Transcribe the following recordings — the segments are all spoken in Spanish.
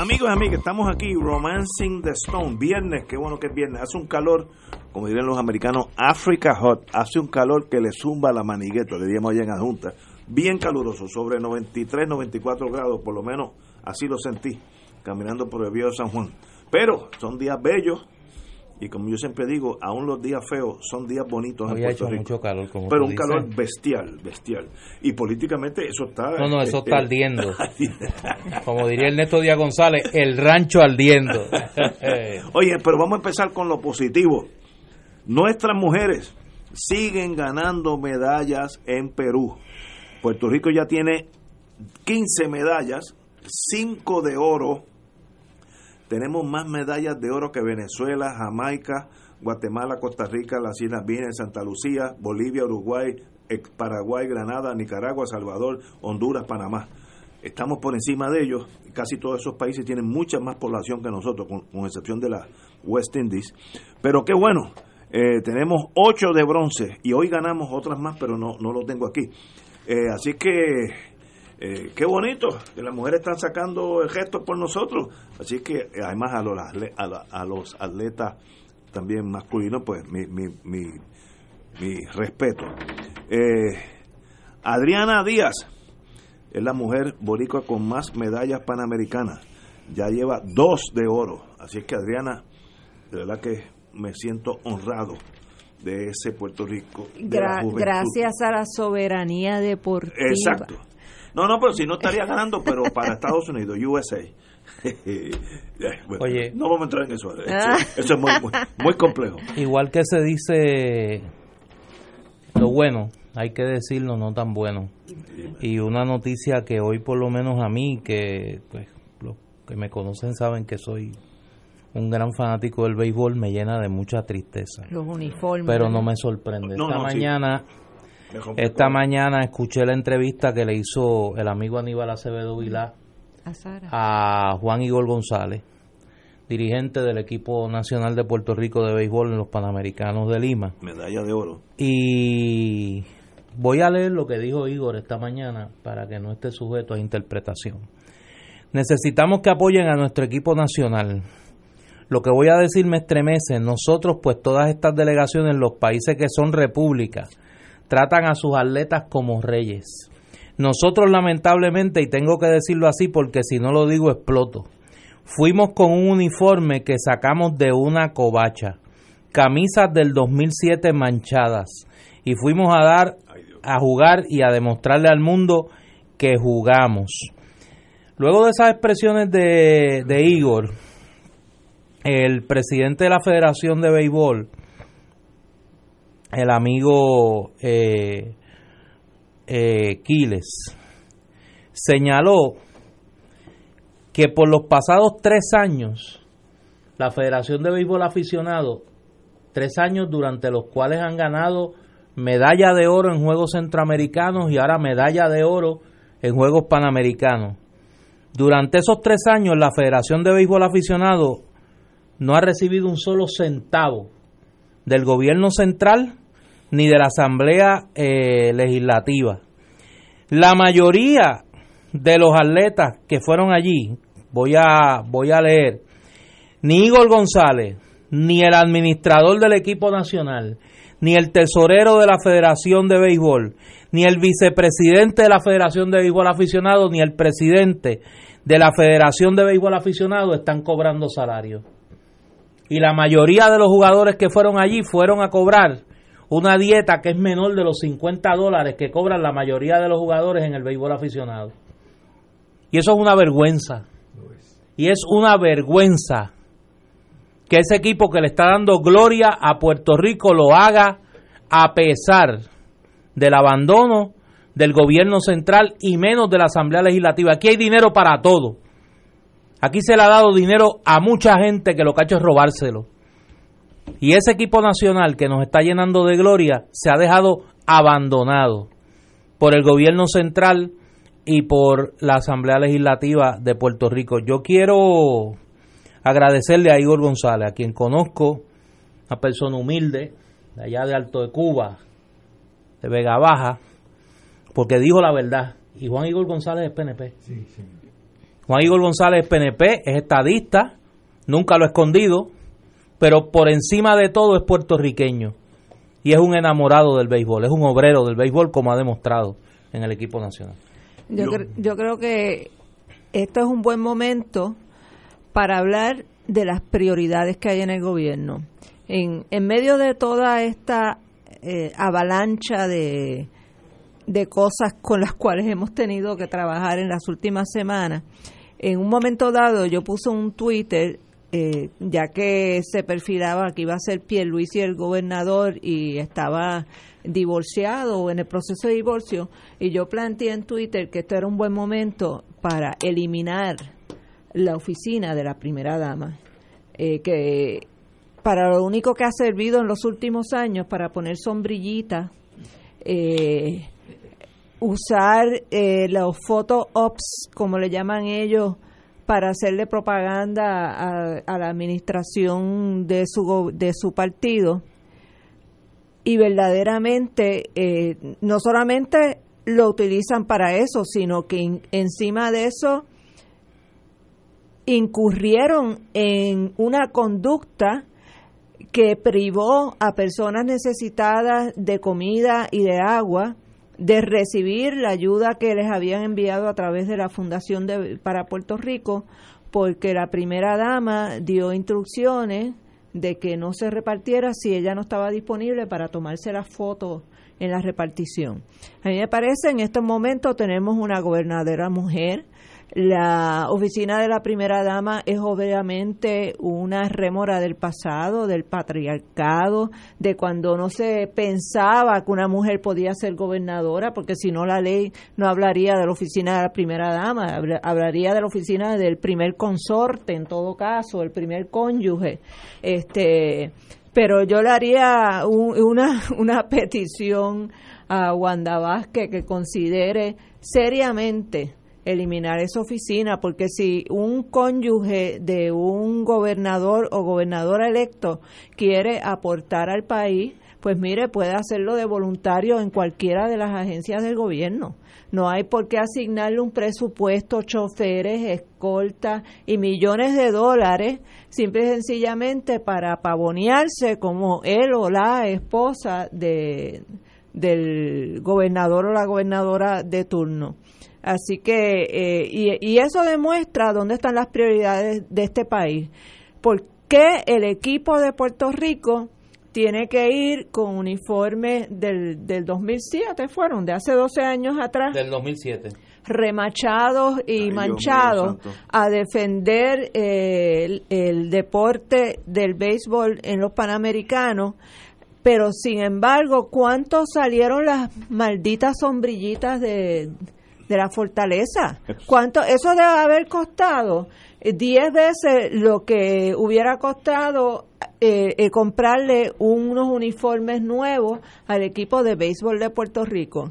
Amigos y amigas, estamos aquí, Romancing the Stone, viernes, qué bueno que es viernes, hace un calor, como dirían los americanos, Africa Hot, hace un calor que le zumba la manigueta, le diríamos allá en adjunta, bien caluroso, sobre 93, 94 grados, por lo menos así lo sentí, caminando por el viejo San Juan. Pero son días bellos, y como yo siempre digo, aún los días feos son días bonitos en Había Puerto hecho Rico. mucho calor, como pero un calor bestial, bestial. Y políticamente eso está... No, no, eso este, está ardiendo. Como diría Ernesto Díaz González, el rancho ardiendo. Oye, pero vamos a empezar con lo positivo. Nuestras mujeres siguen ganando medallas en Perú. Puerto Rico ya tiene 15 medallas, 5 de oro. Tenemos más medallas de oro que Venezuela, Jamaica, Guatemala, Costa Rica, las Islas Vírgenes, Santa Lucía, Bolivia, Uruguay, Paraguay, Granada, Nicaragua, Salvador, Honduras, Panamá. Estamos por encima de ellos. Casi todos esos países tienen mucha más población que nosotros, con, con excepción de la West Indies. Pero qué bueno, eh, tenemos ocho de bronce y hoy ganamos otras más, pero no, no lo tengo aquí. Eh, así que eh, qué bonito que las mujeres están sacando el gesto por nosotros. Así que eh, además a los, a, la- a los atletas también masculinos, pues mi, mi, mi, mi respeto. Eh, Adriana Díaz es la mujer boricua con más medallas panamericanas. Ya lleva dos de oro. Así que Adriana, de verdad que me siento honrado de ese Puerto Rico. De Gra- gracias a la soberanía deportiva. Exacto. No, no, pero si no estaría ganando, pero para Estados Unidos, USA. Eh, bueno, Oye. no vamos a entrar en eso. Ah. Eso, eso es muy, muy, muy complejo. Igual que se dice lo bueno, hay que decirlo no tan bueno. Y una noticia que hoy por lo menos a mí, que pues los que me conocen saben que soy un gran fanático del béisbol, me llena de mucha tristeza. Los uniformes. Pero no me sorprende. No, Esta no, mañana Esta mañana escuché la entrevista que le hizo el amigo Aníbal Acevedo Vilá A Sara. a Juan Igor González, dirigente del equipo nacional de Puerto Rico de béisbol en los Panamericanos de Lima. Medalla de oro. Y voy a leer lo que dijo Igor esta mañana para que no esté sujeto a interpretación. Necesitamos que apoyen a nuestro equipo nacional. Lo que voy a decir me estremece. Nosotros, pues todas estas delegaciones, los países que son repúblicas, tratan a sus atletas como reyes. Nosotros lamentablemente, y tengo que decirlo así porque si no lo digo exploto, fuimos con un uniforme que sacamos de una covacha, camisas del 2007 manchadas, y fuimos a dar, a jugar y a demostrarle al mundo que jugamos. Luego de esas expresiones de, de Igor, el presidente de la Federación de Béisbol, el amigo eh, eh, Quiles, señaló que por los pasados tres años, la Federación de Béisbol Aficionado, tres años durante los cuales han ganado medalla de oro en Juegos Centroamericanos y ahora medalla de oro en Juegos Panamericanos. Durante esos tres años, la Federación de Béisbol Aficionado no ha recibido un solo centavo del gobierno central ni de la Asamblea eh, Legislativa. La mayoría de los atletas que fueron allí, voy a, voy a leer, ni Igor González, ni el administrador del equipo nacional, ni el tesorero de la Federación de Béisbol, ni el vicepresidente de la Federación de Béisbol Aficionado, ni el presidente de la Federación de Béisbol Aficionado están cobrando salario. Y la mayoría de los jugadores que fueron allí fueron a cobrar una dieta que es menor de los 50 dólares que cobran la mayoría de los jugadores en el béisbol aficionado. Y eso es una vergüenza. Y es una vergüenza que ese equipo que le está dando gloria a Puerto Rico lo haga a pesar del abandono del gobierno central y menos de la Asamblea Legislativa. Aquí hay dinero para todo. Aquí se le ha dado dinero a mucha gente que lo que ha hecho es robárselo. Y ese equipo nacional que nos está llenando de gloria se ha dejado abandonado por el gobierno central y por la Asamblea Legislativa de Puerto Rico. Yo quiero agradecerle a Igor González, a quien conozco, una persona humilde, de allá de Alto de Cuba, de Vega Baja, porque dijo la verdad. Y Juan Igor González es PNP. Juan Igor González es PNP, es estadista, nunca lo ha escondido, pero por encima de todo es puertorriqueño. Y es un enamorado del béisbol, es un obrero del béisbol como ha demostrado en el equipo nacional. Yo, cre- yo creo que esto es un buen momento para hablar de las prioridades que hay en el gobierno. En, en medio de toda esta eh, avalancha de, de cosas con las cuales hemos tenido que trabajar en las últimas semanas, en un momento dado yo puse un Twitter, eh, ya que se perfilaba que iba a ser Pierluisi el gobernador y estaba divorciado o en el proceso de divorcio, y yo planteé en Twitter que esto era un buen momento para eliminar la oficina de la primera dama, eh, que para lo único que ha servido en los últimos años para poner sombrillitas, eh, usar eh, los photo ops, como le llaman ellos, para hacerle propaganda a, la administración de su, partido. Y verdaderamente, eh, no solamente lo utilizan para eso, sino que en- encima de eso incurrieron en una conducta que privó a personas necesitadas de comida y de agua de recibir la ayuda que les habían enviado a través de la Fundación de, para Puerto Rico, porque la primera dama dio instrucciones de que no se repartiera si ella no estaba disponible para tomarse las fotos en la repartición. A mí me parece en estos momentos tenemos una gobernadora mujer, la oficina de la primera dama es obviamente una rémora del pasado, del patriarcado, de cuando no se pensaba que una mujer podía ser gobernadora, porque si no la ley no hablaría de la oficina de la primera dama, habla- hablaría de la oficina del primer consorte, en todo caso, el primer cónyuge. Este, pero yo le haría un- una, una petición a Wanda Vázquez que considere seriamente eliminar esa oficina, porque si un cónyuge de un gobernador o gobernadora electo quiere aportar al país, pues mire, puede hacerlo de voluntario en cualquiera de las agencias del gobierno. No hay por qué asignarle un presupuesto, choferes, escoltas y millones de dólares, simple y sencillamente para pavonearse como él o la esposa de, del gobernador o la gobernadora de turno. Así que, eh, y, y eso demuestra dónde están las prioridades de este país. ¿Por qué el equipo de Puerto Rico tiene que ir con uniformes del, del 2007, fueron, de hace 12 años atrás? Del 2007. remachados y Ay, manchados a defender eh, el, el deporte del béisbol en los Panamericanos, pero sin embargo, ¿cuántos salieron las malditas sombrillitas de, de la fortaleza? ¿Cuánto? Eso debe haber costado eh, 10 veces lo que hubiera costado eh, eh, comprarle unos uniformes nuevos al equipo de béisbol de Puerto Rico.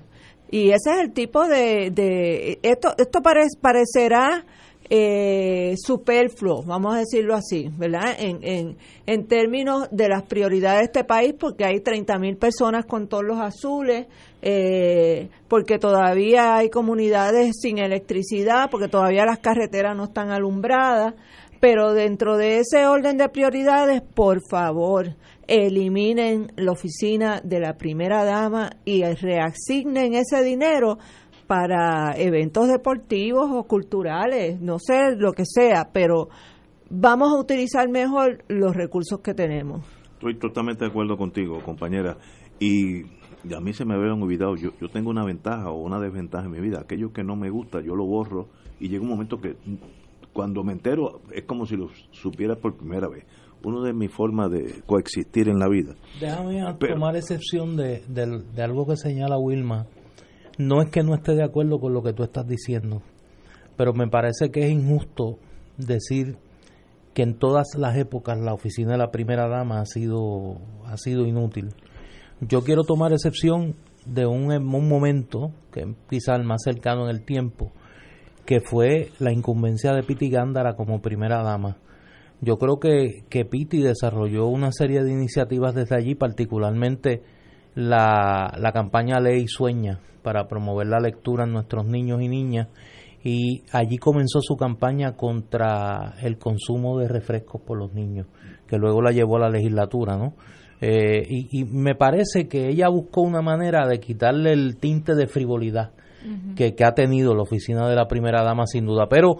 Y ese es el tipo de... de esto esto pare- parecerá eh, superfluo, vamos a decirlo así, ¿verdad? En, en, en términos de las prioridades de este país, porque hay 30 mil personas con todos los azules, eh, porque todavía hay comunidades sin electricidad, porque todavía las carreteras no están alumbradas, pero dentro de ese orden de prioridades, por favor, eliminen la oficina de la primera dama y reasignen ese dinero para eventos deportivos o culturales, no sé lo que sea, pero vamos a utilizar mejor los recursos que tenemos. Estoy totalmente de acuerdo contigo, compañera. Y, y a mí se me habían olvidado, yo, yo tengo una ventaja o una desventaja en mi vida. Aquello que no me gusta, yo lo borro y llega un momento que cuando me entero es como si lo supiera por primera vez. Uno de mis formas de coexistir en la vida. Déjame Pero- tomar excepción de algo que señala Wilma. No es que no esté de acuerdo con lo que tú estás diciendo, pero me parece que es injusto decir que en todas las épocas la oficina de la primera dama ha sido ha sido inútil. Yo quiero tomar excepción de un, un momento que quizá el más cercano en el tiempo, que fue la incumbencia de Piti Gándara como primera dama. Yo creo que, que Piti desarrolló una serie de iniciativas desde allí, particularmente la, la campaña Ley Sueña para promover la lectura en nuestros niños y niñas y allí comenzó su campaña contra el consumo de refrescos por los niños, que luego la llevó a la legislatura, ¿no? Eh, y, me parece que ella buscó una manera de quitarle el tinte de frivolidad que, que, ha tenido la oficina de la primera dama, sin duda. Pero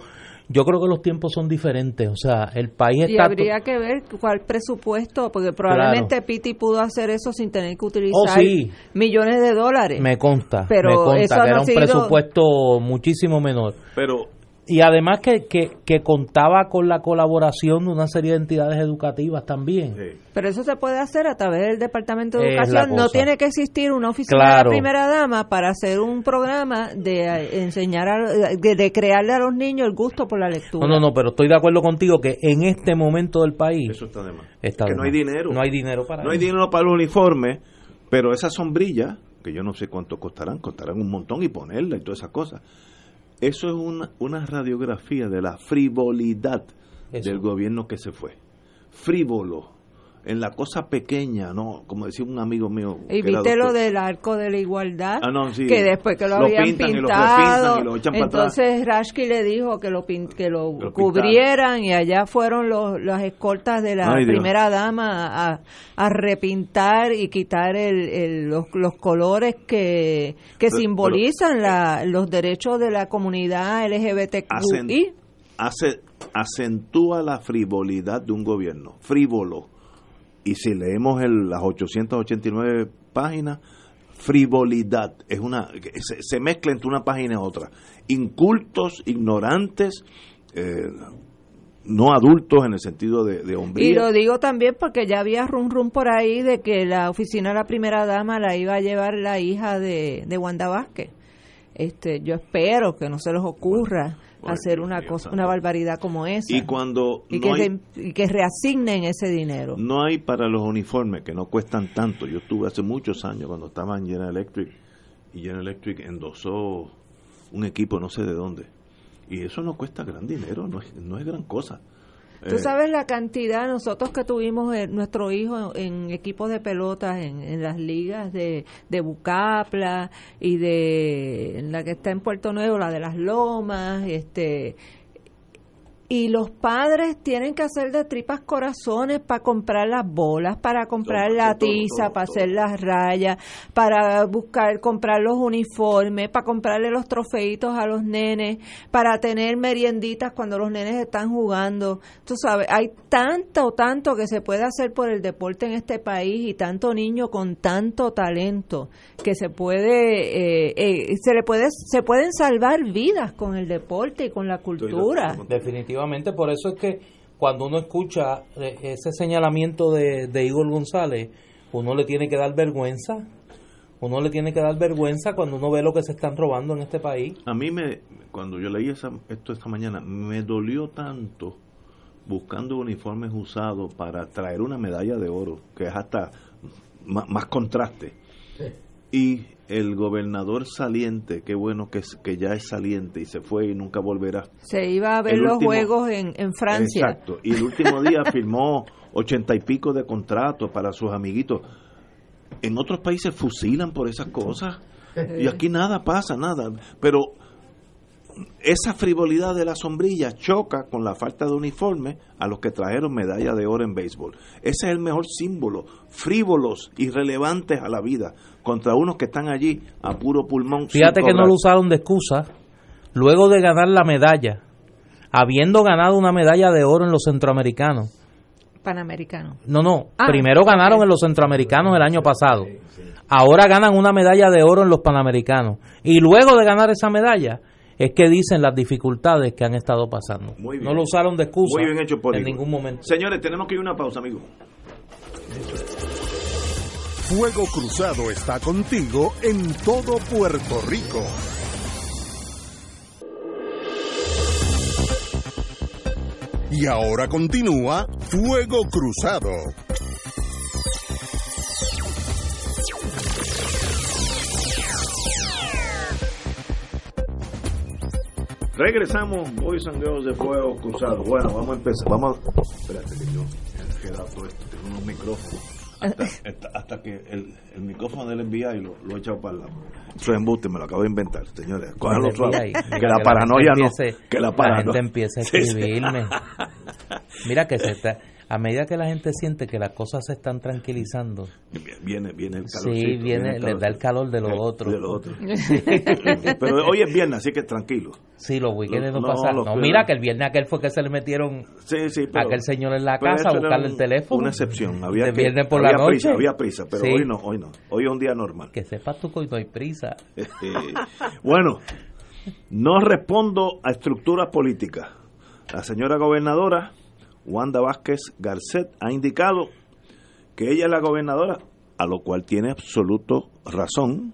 yo creo que los tiempos son diferentes, o sea, el país está... Y habría que ver cuál presupuesto, porque probablemente Piti pudo hacer eso sin tener que utilizar oh, millones de dólares. Me consta, pero me consta que era un presupuesto muchísimo menor. Pero y además que, que, contaba con la colaboración de una serie de entidades educativas también. Pero eso se puede hacer a través del Departamento de Educación. No tiene que existir una oficina de primera dama para hacer un programa de eh, enseñar, a, de, crearle a los niños el gusto por la lectura. No, no, no, pero estoy de acuerdo contigo que en este momento del país... Eso está de más. que no hay dinero. No hay dinero para No hay dinero para el uniforme, pero esas sombrillas, que yo no sé cuánto costarán, costarán un montón y ponerla y todas esas cosas eso es una, una radiografía de la frivolidad del gobierno que se fue. Frívolo, en la cosa pequeña, ¿no? Como decía un amigo mío. Y viste lo del arco de la igualdad, ah, que después que lo, habían pintado, entonces Rashki le dijo que lo, que lo, cubrieran y allá fueron los, las escoltas de la primera dama a, a, repintar y quitar el, los, los, colores que, que simbolizan la, los derechos de la comunidad LGBTQI. hace, acentúa la frivolidad de un gobierno, frívolo y si leemos el, las 889 páginas, frivolidad, es una se, mezcla entre una página y otra. Incultos, ignorantes, eh, no adultos en el sentido de, de. Y lo digo también porque ya había rum rum por ahí de que la oficina de la primera dama la iba a llevar la hija de, de Wanda Vázquez. Este, yo espero que no se les ocurra hacer una cosa, una barbaridad como esa. Y cuando y, que reasignen ese dinero. No hay para los uniformes que no cuestan tanto. Yo estuve hace muchos años cuando estaba en General Electric y General Electric endosó un equipo no sé de dónde. Y eso no cuesta gran dinero, no es, no es gran cosa. Tú eh, sabes la cantidad, nosotros que tuvimos eh, nuestro hijo en, equipos de pelotas, en, las ligas de, de Bucapla y de la que está en Puerto Nuevo, la de las Lomas, este y los padres tienen que hacer de tripas corazones para comprar las bolas, para comprar la tiza, para hacer las rayas, para buscar, comprar los uniformes, para comprarle los trofeitos a los nenes, para tener merienditas cuando los nenes están jugando. Tú sabes, hay tanto, tanto que se puede hacer por el deporte en este país y tanto niño con tanto talento que se puede, eh, eh, se le puede, se pueden salvar vidas con el deporte y con la cultura. Definitivamente por eso es que cuando uno escucha eh, ese señalamiento de, de Igor González, uno le tiene que dar vergüenza. Uno le tiene que dar vergüenza cuando uno ve lo que se están robando en este país. A mí, me, cuando yo leí esto esta mañana, me dolió tanto buscando uniformes usados para traer una medalla de oro, que es hasta más, contraste. Y el gobernador saliente, qué bueno que, que ya es saliente y se fue y nunca volverá. Se iba a ver los juegos en, en Francia. Exacto, y el último día firmó ochenta y pico de contratos para sus amiguitos. En otros países fusilan por esas cosas y aquí nada pasa, nada. Pero esa frivolidad de la sombrilla choca con la falta de uniforme a los que trajeron medalla de oro en béisbol. Ese es el mejor símbolo, frívolos, irrelevantes a la vida, contra unos que están allí a puro pulmón. Fíjate que no lo usaron de excusa. Luego de ganar la medalla, habiendo ganado una medalla de oro en los centroamericanos. Panamericanos. No, no. Ah, primero ganaron en los centroamericanos el año pasado. Ahora ganan una medalla de oro en los panamericanos. Y luego de ganar esa medalla, es que dicen las dificultades que han estado pasando. No lo usaron de excusa en ningún momento. Señores, tenemos que ir a una pausa, amigo. Fuego Cruzado está contigo en todo Puerto Rico. Y ahora continúa Fuego Cruzado. Regresamos, hoy sangueos de fuego cruzado. Bueno, vamos a empezar. Vamos. Espérate que yo he quedado todo esto, tengo unos micrófonos. Hasta, hasta, hasta que el, el, micrófono del FBI lo, lo he echado para el lado. Eso es embuste, me lo acabo de inventar, señores. Cójanlo suave. Que la paranoia no. Que la paranoia. La gente empiece a escribirme. Mira que se está a medida que la gente siente que las cosas se están tranquilizando, viene, viene el calor. Sí, viene, les da el calor de lo otro. De lo otro. Pero hoy es viernes, así que tranquilo. Sí, los weekends no, no pasan. No, mira que el viernes aquel fue que se le metieron sí, sí, pero, a aquel señor en la casa a buscarle el teléfono. Una excepción. Había, de que, viernes por había la noche. prisa, había prisa, pero sí. hoy no, hoy no. Hoy es un día normal. Que sepas tú que hoy no hay prisa. Este, bueno, no respondo a estructuras políticas. La señora gobernadora Wanda Vázquez Garcet ha indicado que ella es la gobernadora, a lo cual tiene absoluto razón,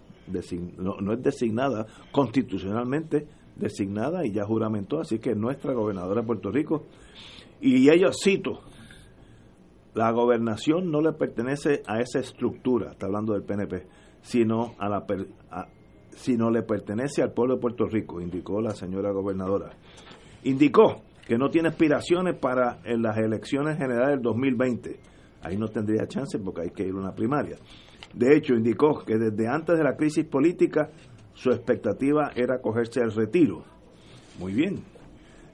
no, es designada constitucionalmente designada y ya juramentó, así que es nuestra gobernadora de Puerto Rico. Y ella, cito, la gobernación no le pertenece a esa estructura, está hablando del PNP, sino, a la, sino le pertenece al pueblo de Puerto Rico, indicó la señora gobernadora. Indicó que no tiene aspiraciones para en las elecciones generales del 2020. Ahí no tendría chance porque hay que ir a una primaria. De hecho, indicó que desde antes de la crisis política su expectativa era cogerse el retiro. Muy bien.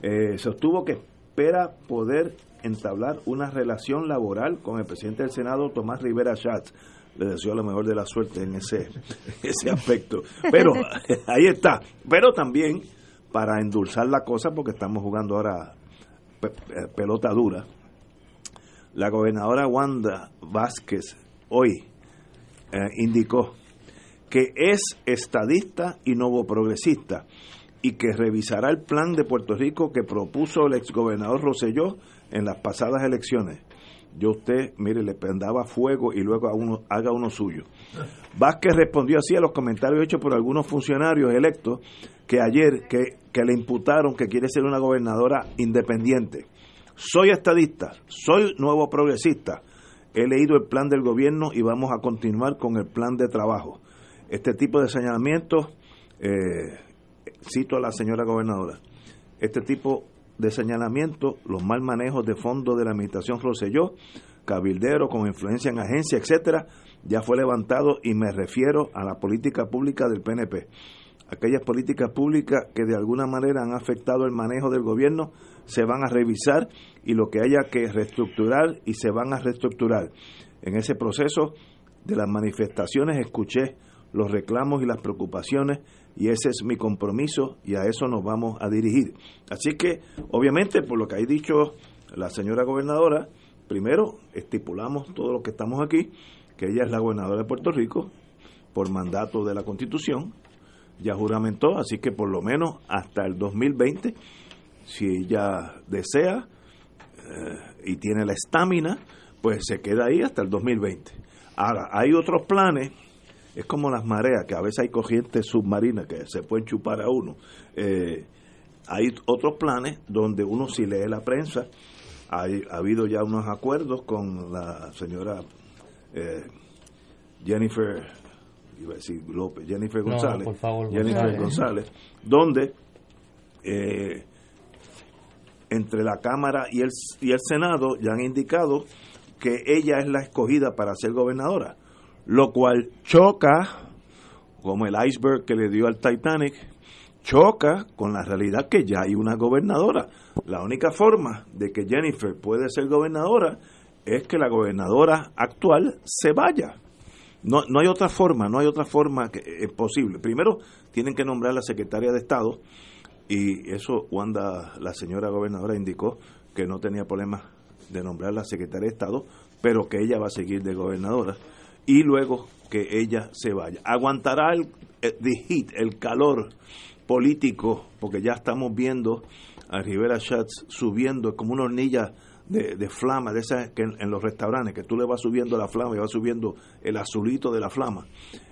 Eh, sostuvo que espera poder entablar una relación laboral con el presidente del Senado, Tomás Rivera Schatz. Le deseo lo mejor de la suerte en ese, ese aspecto. Pero ahí está. Pero también para endulzar la cosa, porque estamos jugando ahora pelota dura, la gobernadora Wanda Vázquez hoy eh, indicó que es estadista y nuevo progresista y que revisará el plan de Puerto Rico que propuso el exgobernador Roselló en las pasadas elecciones. Yo usted, mire, le prendaba fuego y luego haga uno suyo. Vázquez respondió así a los comentarios hechos por algunos funcionarios electos que ayer que, que le imputaron que quiere ser una gobernadora independiente. Soy estadista, soy nuevo progresista. He leído el plan del gobierno y vamos a continuar con el plan de trabajo. Este tipo de señalamientos, eh, cito a la señora gobernadora, este tipo de señalamientos, los mal manejos de fondos de la administración Roselló, cabildero con influencia en agencia, etcétera, ya fue levantado y me refiero a la política pública del PNP. Aquellas políticas públicas que de alguna manera han afectado el manejo del gobierno se van a revisar y lo que haya que reestructurar y se van a reestructurar. En ese proceso de las manifestaciones escuché los reclamos y las preocupaciones y ese es mi compromiso y a eso nos vamos a dirigir. Así que, obviamente, por lo que ha dicho la señora gobernadora, primero estipulamos todo lo que estamos aquí, que ella es la gobernadora de Puerto Rico por mandato de la Constitución, ya juramentó, así que por lo menos hasta el 2020, si ella desea eh, y tiene la estamina, pues se queda ahí hasta el 2020. Ahora, hay otros planes es como las mareas, que a veces hay corrientes submarinas que se pueden chupar a uno. Eh, hay otros planes donde uno si lee la prensa, hay, ha habido ya unos acuerdos con la señora eh, Jennifer, iba a decir López, Jennifer González, no, favor, Jennifer González, donde eh, entre la Cámara y el, y el Senado ya han indicado que ella es la escogida para ser gobernadora lo cual choca, como el iceberg que le dio al Titanic, choca con la realidad que ya hay una gobernadora. La única forma de que Jennifer puede ser gobernadora es que la gobernadora actual se vaya. No, no hay otra forma, no hay otra forma que es posible. Primero tienen que nombrar la secretaria de Estado y eso Wanda, la señora gobernadora, indicó que no tenía problema de nombrar la secretaria de Estado, pero que ella va a seguir de gobernadora y luego que ella se vaya. Aguantará el, el calor político, porque ya estamos viendo a Rivera Schatz subiendo como una hornilla de, de flama, de esas que en, los restaurantes, que tú le vas subiendo la flama y vas subiendo el azulito de la flama.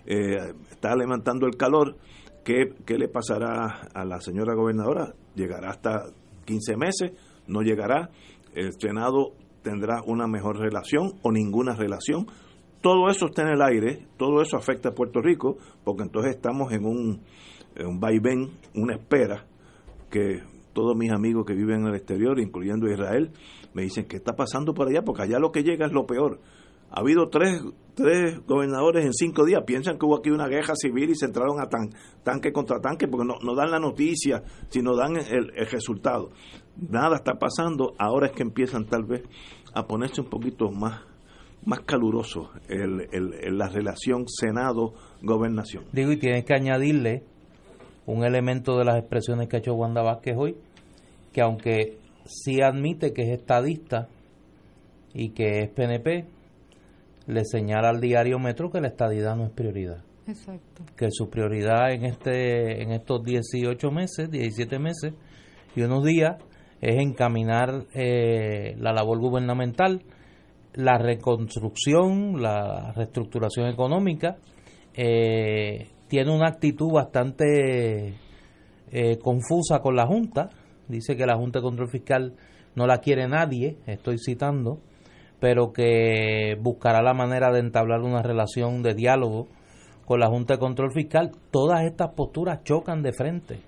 Eh, está levantando el calor. ¿Qué, ¿Qué le pasará a la señora gobernadora? Llegará hasta 15 meses, no llegará, el Senado tendrá una mejor relación o ninguna relación. Todo eso está en el aire, todo eso afecta a Puerto Rico, porque entonces estamos en un, en un vaivén, una espera, que todos mis amigos que viven en el exterior, incluyendo Israel, me dicen que está pasando por allá, porque allá lo que llega es lo peor. Ha habido tres, tres gobernadores en cinco días. Piensan que hubo aquí una guerra civil y se entraron a tan, tanque contra tanque porque no, no dan la noticia, sino dan el, el resultado. Nada está pasando. Ahora es que empiezan tal vez a ponerse un poquito más más caluroso el, el, la relación Senado-Gobernación. Digo, y tienes que añadirle un elemento de las expresiones que ha hecho Wanda Vázquez hoy, que aunque sí admite que es estadista y que es PNP, le señala al diario Metro que la estadidad no es prioridad. Exacto. Que su prioridad en este en estos 18 meses, 17 meses y unos días es encaminar eh, la labor gubernamental, la reconstrucción, la reestructuración económica. Eh, tiene una actitud bastante eh, confusa con la Junta. Dice que la Junta de Control Fiscal no la quiere nadie, estoy citando pero que buscará la manera de entablar una relación de diálogo con la Junta de Control Fiscal. Todas estas posturas chocan de frente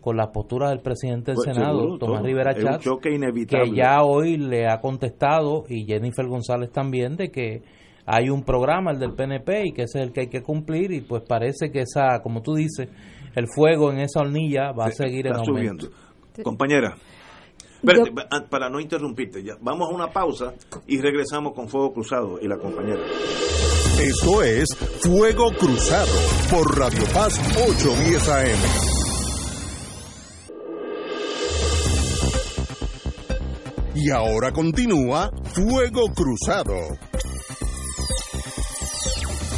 con las posturas del presidente del Pues, Senado, seguro, Tomás todo. Rivera Chatz, que ya hoy le ha contestado, y Jennifer González también, de que hay un programa, el del PNP, y que ese es el que hay que cumplir, y pues parece que esa, como tú dices, el fuego en esa hornilla va a seguir en aumento. subiendo. Compañera, espérate, pa- para no interrumpirte, ya, vamos a una pausa y regresamos con Fuego Cruzado y la compañera. Esto es Fuego Cruzado por Radio Paz 810 AM. Y ahora continúa Fuego Cruzado.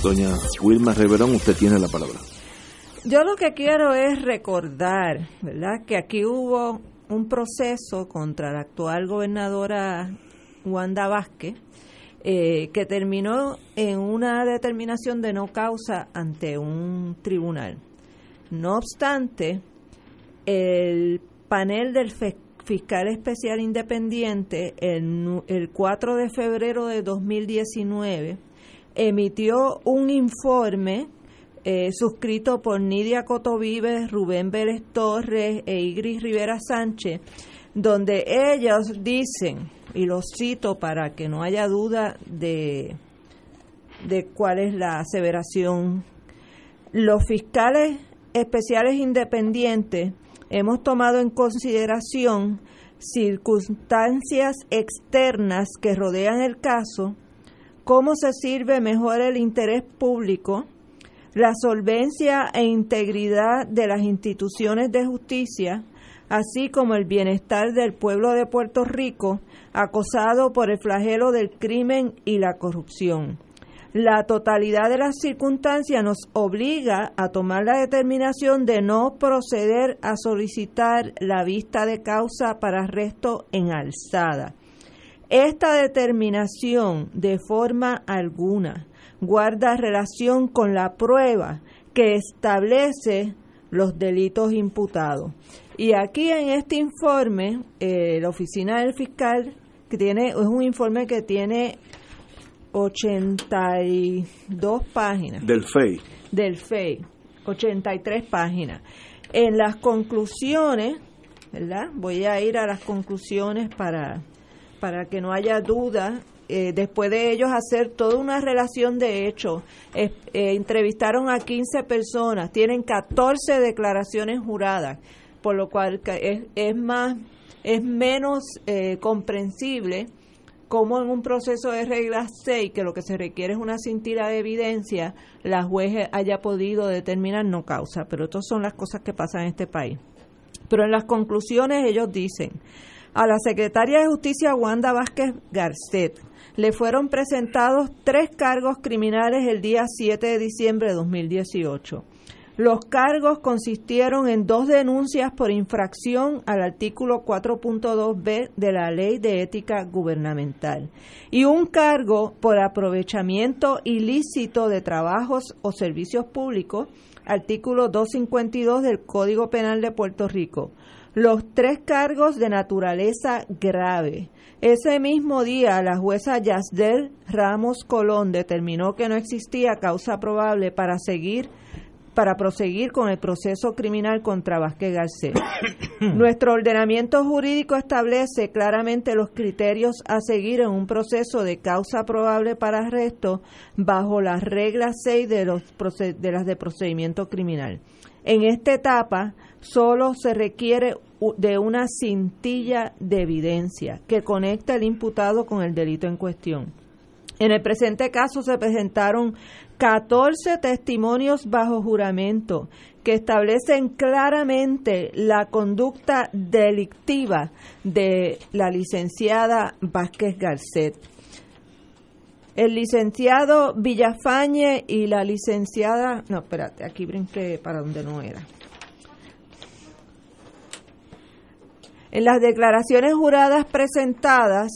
Doña Wilma Reverón, usted tiene la palabra. Yo lo que quiero es recordar, ¿verdad?, que aquí hubo un proceso contra la actual gobernadora Wanda Vázquez eh, que terminó en una determinación de no causa ante un tribunal. No obstante, el panel del fiscal especial independiente el, el 4 de febrero de 2019 emitió un informe eh, suscrito por Nidia Cotovives, Rubén Vélez Torres e Igris Rivera Sánchez, donde ellos dicen, y los cito para que no haya duda de, de cuál es la aseveración, los fiscales especiales independientes hemos tomado en consideración circunstancias externas que rodean el caso, cómo se sirve mejor el interés público, la solvencia e integridad de las instituciones de justicia, así como el bienestar del pueblo de Puerto Rico acosado por el flagelo del crimen y la corrupción. La totalidad de las circunstancias nos obliga a tomar la determinación de no proceder a solicitar la vista de causa para arresto en alzada. Esta determinación de forma alguna guarda relación con la prueba que establece los delitos imputados. Y aquí en este informe, eh, la oficina del fiscal, que tiene, es un informe que tiene 82 páginas Del FEI. del FEI, 83 páginas. En las conclusiones, ¿verdad? Voy a ir a las conclusiones para, para que no haya duda. Eh, después de ellos hacer toda una relación de hechos, eh, entrevistaron a 15 personas, tienen 14 declaraciones juradas, por lo cual es, es más, es menos eh, comprensible como en un proceso de regla 6, que lo que se requiere es una cintila de evidencia, la juez haya podido determinar no causa. Pero estas son las cosas que pasan en este país. Pero en las conclusiones ellos dicen, a la secretaria de Justicia Wanda Vázquez Garcet le fueron presentados tres cargos criminales el día 7 de diciembre de 2018. Los cargos consistieron en dos denuncias por infracción al artículo 4.2b de la Ley de Ética Gubernamental y un cargo por aprovechamiento ilícito de trabajos o servicios públicos, artículo 252 del Código Penal de Puerto Rico. Los tres cargos de naturaleza grave. Ese mismo día, la jueza Yasdel Ramos Colón determinó que no existía causa probable para seguir para proseguir con el proceso criminal contra Vázquez Garcés. Nuestro ordenamiento jurídico establece claramente los criterios a seguir en un proceso de causa probable para arresto bajo las reglas 6 de, los, de las de procedimiento criminal. En esta etapa solo se requiere de una cintilla de evidencia que conecta al imputado con el delito en cuestión. En el presente caso se presentaron 14 testimonios bajo juramento que establecen claramente la conducta delictiva de la licenciada Vázquez Garcet. El licenciado Villafañe y la licenciada... No, espérate, aquí brinqué para donde no era. En las declaraciones juradas presentadas,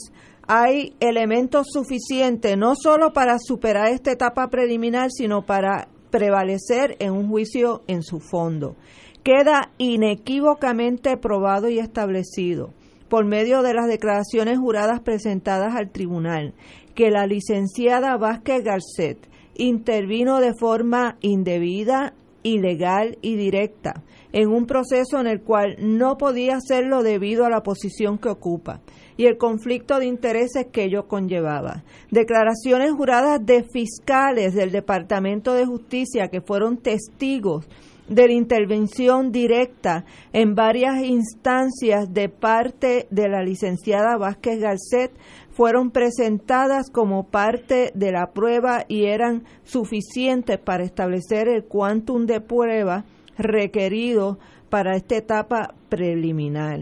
hay elementos suficientes no solo para superar esta etapa preliminar, sino para prevalecer en un juicio en su fondo. Queda inequívocamente probado y establecido por medio de las declaraciones juradas presentadas al tribunal que la licenciada Vázquez Garcet intervino de forma indebida, ilegal y directa en un proceso en el cual no podía hacerlo debido a la posición que ocupa y el conflicto de intereses que ello conllevaba. Declaraciones juradas de fiscales del Departamento de Justicia que fueron testigos de la intervención directa en varias instancias de parte de la licenciada Vázquez Garcet fueron presentadas como parte de la prueba y eran suficientes para establecer el quantum de prueba requerido para esta etapa preliminar.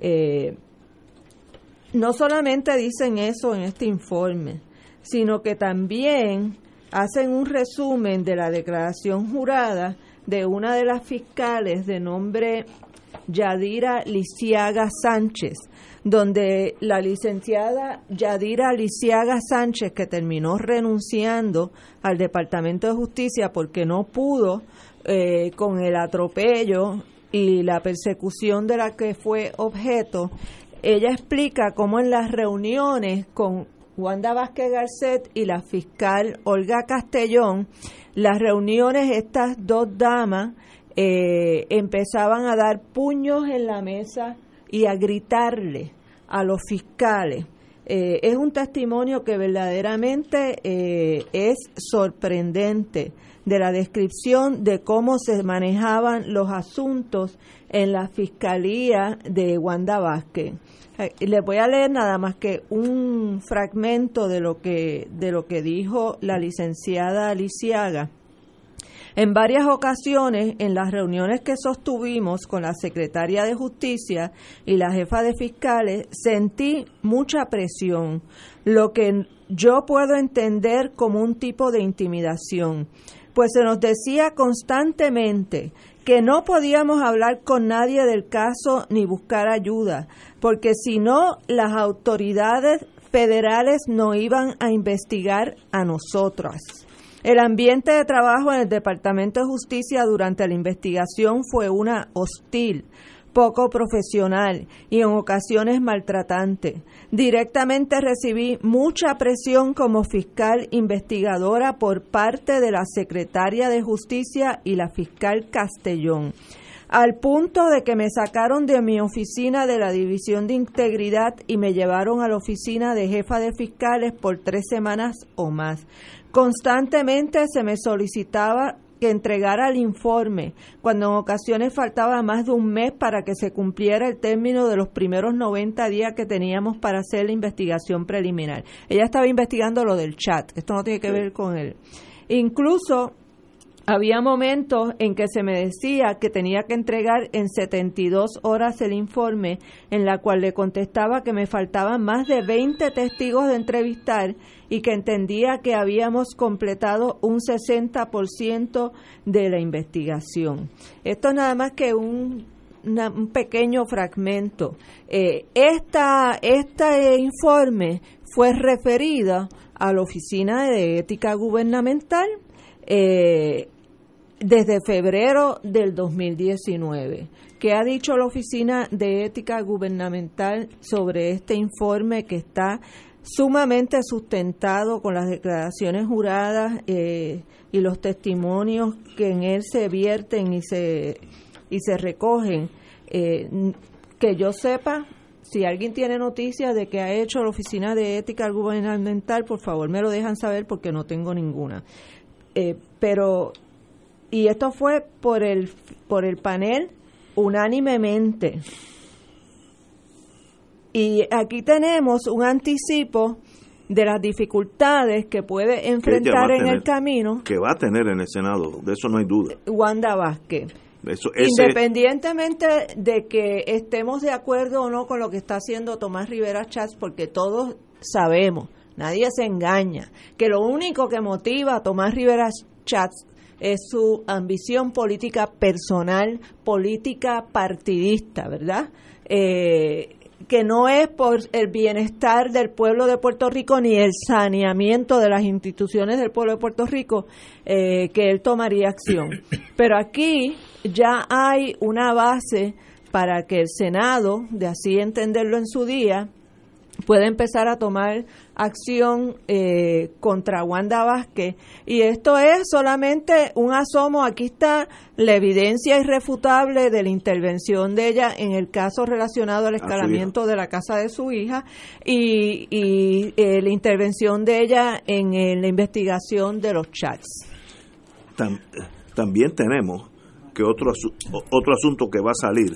Eh, no solamente dicen eso en este informe, sino que también hacen un resumen de la declaración jurada de una de las fiscales de nombre Yadira Lisiaga Sánchez, donde la licenciada Yadira Lisiaga Sánchez, que terminó renunciando al Departamento de Justicia porque no pudo eh, con el atropello y la persecución de la que fue objeto, ella explica cómo en las reuniones con Wanda Vázquez Garcet y la fiscal Olga Castellón, las reuniones estas dos damas eh, empezaban a dar puños en la mesa y a gritarle a los fiscales. Eh, es un testimonio que verdaderamente eh, es sorprendente de la descripción de cómo se manejaban los asuntos en la Fiscalía de Wanda Vázquez. Eh, les voy a leer nada más que un fragmento de lo que, de lo que dijo la licenciada Aliciaga. En varias ocasiones, en las reuniones que sostuvimos con la secretaria de Justicia y la jefa de fiscales, sentí mucha presión, lo que yo puedo entender como un tipo de intimidación pues se nos decía constantemente que no podíamos hablar con nadie del caso ni buscar ayuda, porque si no, las autoridades federales no iban a investigar a nosotras. El ambiente de trabajo en el Departamento de Justicia durante la investigación fue una hostil, poco profesional y en ocasiones maltratante. Directamente recibí mucha presión como fiscal investigadora por parte de la secretaria de Justicia y la fiscal Castellón, al punto de que me sacaron de mi oficina de la División de Integridad y me llevaron a la oficina de jefa de fiscales por tres semanas o más. Constantemente se me solicitaba que entregara el informe, cuando en ocasiones faltaba más de un mes para que se cumpliera el término de los primeros 90 días que teníamos para hacer la investigación preliminar. Ella estaba investigando lo del chat, esto no tiene que ver con él. Incluso había momentos en que se me decía que tenía que entregar en 72 horas el informe, en la cual le contestaba que me faltaban más de 20 testigos de entrevistar y que entendía que habíamos completado un 60% de la investigación. Esto es nada más que un, pequeño fragmento. Eh, esta, este informe fue referido a la Oficina de Ética Gubernamental. Eh, desde febrero del 2019. ¿Qué ha dicho la Oficina de Ética Gubernamental sobre este informe que está sumamente sustentado con las declaraciones juradas eh, y los testimonios que en él se vierten y se, y se recogen? Eh, que yo sepa, si alguien tiene noticias de que ha hecho la Oficina de Ética Gubernamental, por favor me lo dejan saber porque no tengo ninguna. Eh, pero, y esto fue por el, por el panel unánimemente. Y aquí tenemos un anticipo de las dificultades que puede enfrentar en el camino. Que va a tener en el Senado, de eso no hay duda. Wanda Vázquez. Independientemente de que estemos de acuerdo o no con lo que está haciendo Tomás Rivera Chats, porque todos sabemos, nadie se engaña, que lo único que motiva a Tomás Rivera Chats es su ambición política personal, política partidista, ¿verdad? Eh, que no es por el bienestar del pueblo de Puerto Rico ni el saneamiento de las instituciones del pueblo de Puerto Rico eh, que él tomaría acción. Pero aquí ya hay una base para que el Senado, de así entenderlo en su día, pueda empezar a tomar acción eh, contra Wanda Vázquez. Y esto es solamente un asomo. Aquí está la evidencia irrefutable de la intervención de ella en el caso relacionado al escalamiento de la casa de su hija y, eh, la intervención de ella en, la investigación de los chats. también tenemos que otro, otro asunto que va a salir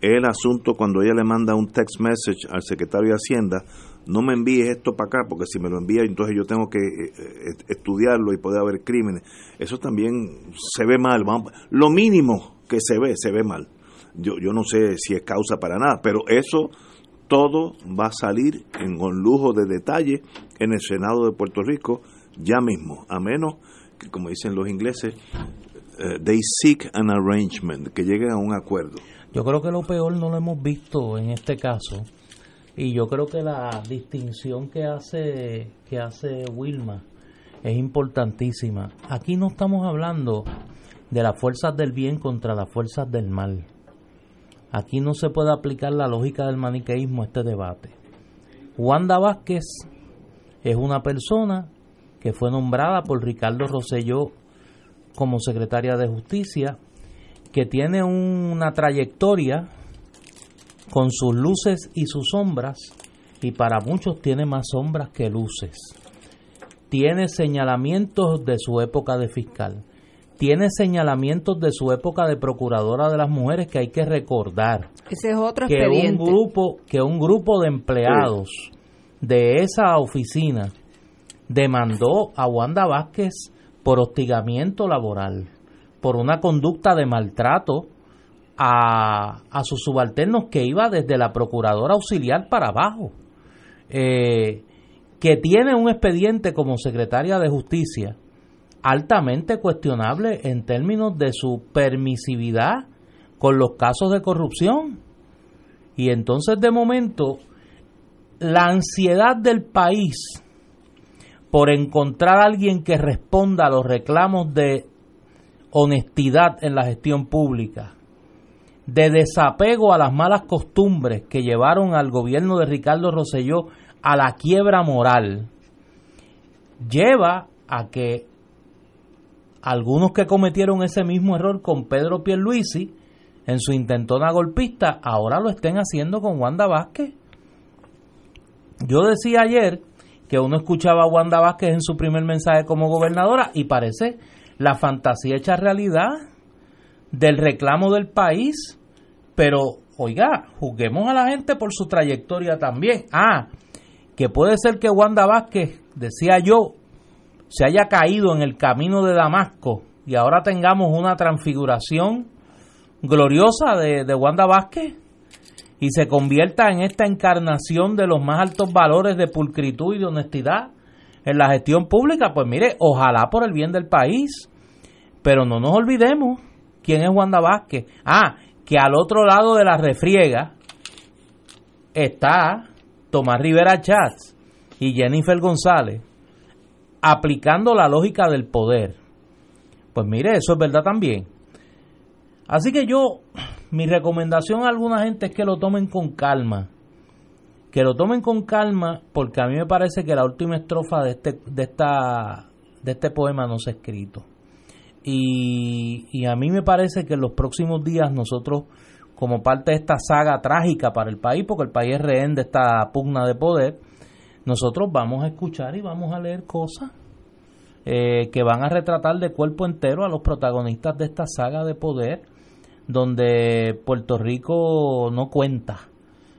el asunto cuando ella le manda un text message al secretario de Hacienda no me envíes esto para acá, porque si me lo envía, entonces yo tengo que eh, eh, estudiarlo y poder haber crímenes. Eso también se ve mal. Lo mínimo que se ve, se ve mal. Yo, yo no sé si es causa para nada, pero eso todo va a salir en un lujo de detalle en el Senado de Puerto Rico ya mismo, a menos que, como dicen los ingleses, eh, they seek an arrangement, que lleguen a un acuerdo. Yo creo que lo peor no lo hemos visto en este caso y yo creo que la distinción que hace, que hace Wilma es importantísima. Aquí no estamos hablando de las fuerzas del bien contra las fuerzas del mal. Aquí no se puede aplicar la lógica del maniqueísmo a este debate. Wanda Vázquez es una persona que fue nombrada por Ricardo Rosselló como secretaria de Justicia, que tiene una trayectoria con sus luces y sus sombras, y para muchos tiene más sombras que luces. Tiene señalamientos de su época de fiscal, tiene señalamientos de su época de procuradora de las mujeres que hay que recordar. Ese es otro que un grupo que un grupo de empleados de esa oficina demandó a Wanda Vázquez por hostigamiento laboral, por una conducta de maltrato a, sus subalternos que iba desde la procuradora auxiliar para abajo, eh, que tiene un expediente como secretaria de justicia altamente cuestionable en términos de su permisividad con los casos de corrupción. Y entonces de momento la ansiedad del país por encontrar a alguien que responda a los reclamos de honestidad en la gestión pública, de desapego a las malas costumbres que llevaron al gobierno de Ricardo Rosselló a la quiebra moral, lleva a que algunos que cometieron ese mismo error con Pedro Pierluisi en su intentona golpista, ahora lo estén haciendo con Wanda Vázquez. Yo decía ayer que uno escuchaba a Wanda Vázquez en su primer mensaje como gobernadora y parece la fantasía hecha realidad del reclamo del país, pero oiga, juzguemos a la gente por su trayectoria también. Ah, que puede ser que Wanda Vázquez, decía yo, se haya caído en el camino de Damasco y ahora tengamos una transfiguración gloriosa de, de Wanda Vázquez y se convierta en esta encarnación de los más altos valores de pulcritud y de honestidad en la gestión pública, pues mire, ojalá por el bien del país, pero no nos olvidemos quién es Wanda Vázquez. Ah, que al otro lado de la refriega está Tomás Rivera Chats y Jennifer González aplicando la lógica del poder. Pues mire, eso es verdad también. Así que yo, mi recomendación a alguna gente es que lo tomen con calma. Que lo tomen con calma porque a mí me parece que la última estrofa de este, de esta, de este poema no se ha escrito. Y, a mí me parece que en los próximos días nosotros, como parte de esta saga trágica para el país, porque el país es rehén de esta pugna de poder, nosotros vamos a escuchar y vamos a leer cosas eh, que van a retratar de cuerpo entero a los protagonistas de esta saga de poder, donde Puerto Rico no cuenta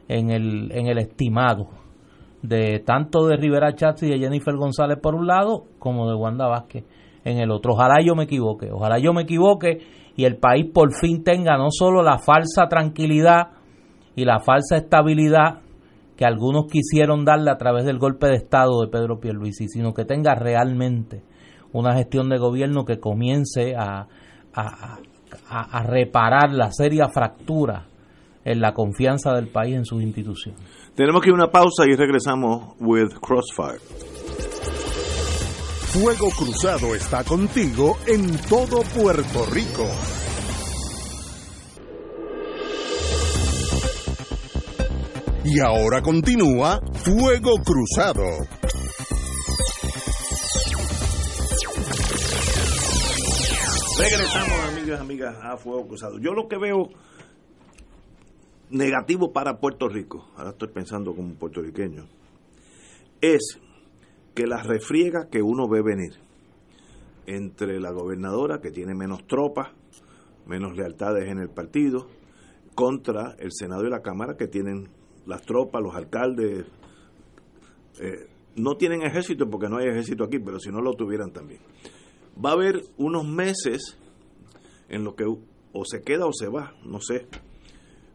en el, en el estimado de tanto de Rivera Chats y de Jennifer González por un lado, como de Wanda Vázquez en el otro. Ojalá yo me equivoque, ojalá yo me equivoque y el país por fin tenga no solo la falsa tranquilidad y la falsa estabilidad que algunos quisieron darle a través del golpe de Estado de Pedro Pierluisi, sino que tenga realmente una gestión de gobierno que comience a, a, a, reparar la seria fractura en la confianza del país en sus instituciones. Tenemos que ir a una pausa y regresamos with Crossfire. Fuego Cruzado está contigo en todo Puerto Rico. Y ahora continúa Fuego Cruzado. Regresamos, amigas, amigas, a Fuego Cruzado. Yo lo que veo negativo para Puerto Rico, ahora estoy pensando como puertorriqueño, es que la refriega que uno ve venir entre la gobernadora, que tiene menos tropas, menos lealtades en el partido, contra el Senado y la Cámara, que tienen las tropas, los alcaldes, eh, no tienen ejército porque no hay ejército aquí, pero si no lo tuvieran también. Va a haber unos meses en los que o se queda o se va, no sé.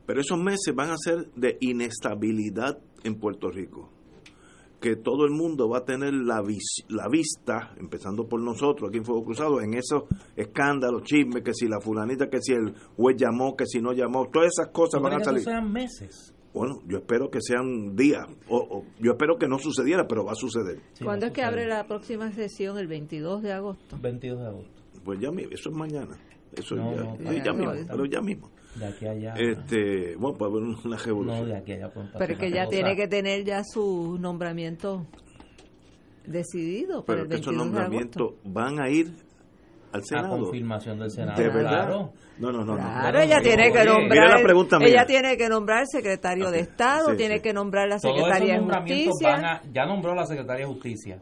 Pero esos meses van a ser de inestabilidad en Puerto Rico. Que todo el mundo va a tener la, vis- la vista, empezando por nosotros aquí en Fuego Cruzado, en esos escándalos, chismes, que si la fulanita, que si el juez llamó, que si no llamó, todas esas cosas ¿Tú van a que salir. eso sean meses? Bueno, yo espero que sean días, o, o- yo espero que no sucediera, pero va a suceder. Sí, ¿Cuándo es que abre la próxima sesión? El 22 de agosto. 22 de agosto. Pues ya mi- eso es mañana. Eso No, ya, no, ya, ya no, mismo, eso. pero ya mismo. De aquí a allá. Este, bueno, puede haber una no, revolución. de aquí a allá. Pero es que ya tiene que tener ya su nombramiento decidido para pero el que esos 22 de agosto. nombramientos van a ir al A Senado. confirmación del Senado. ¿De verdad? Claro. No, no, no. no. Claro, no, ella no, tiene que nombrar. mira la pregunta mía. ella tiene que nombrar secretario de Estado, Sí, tiene sí. que nombrar la secretaria de Justicia. van a, ya nombró la Secretaría de Justicia.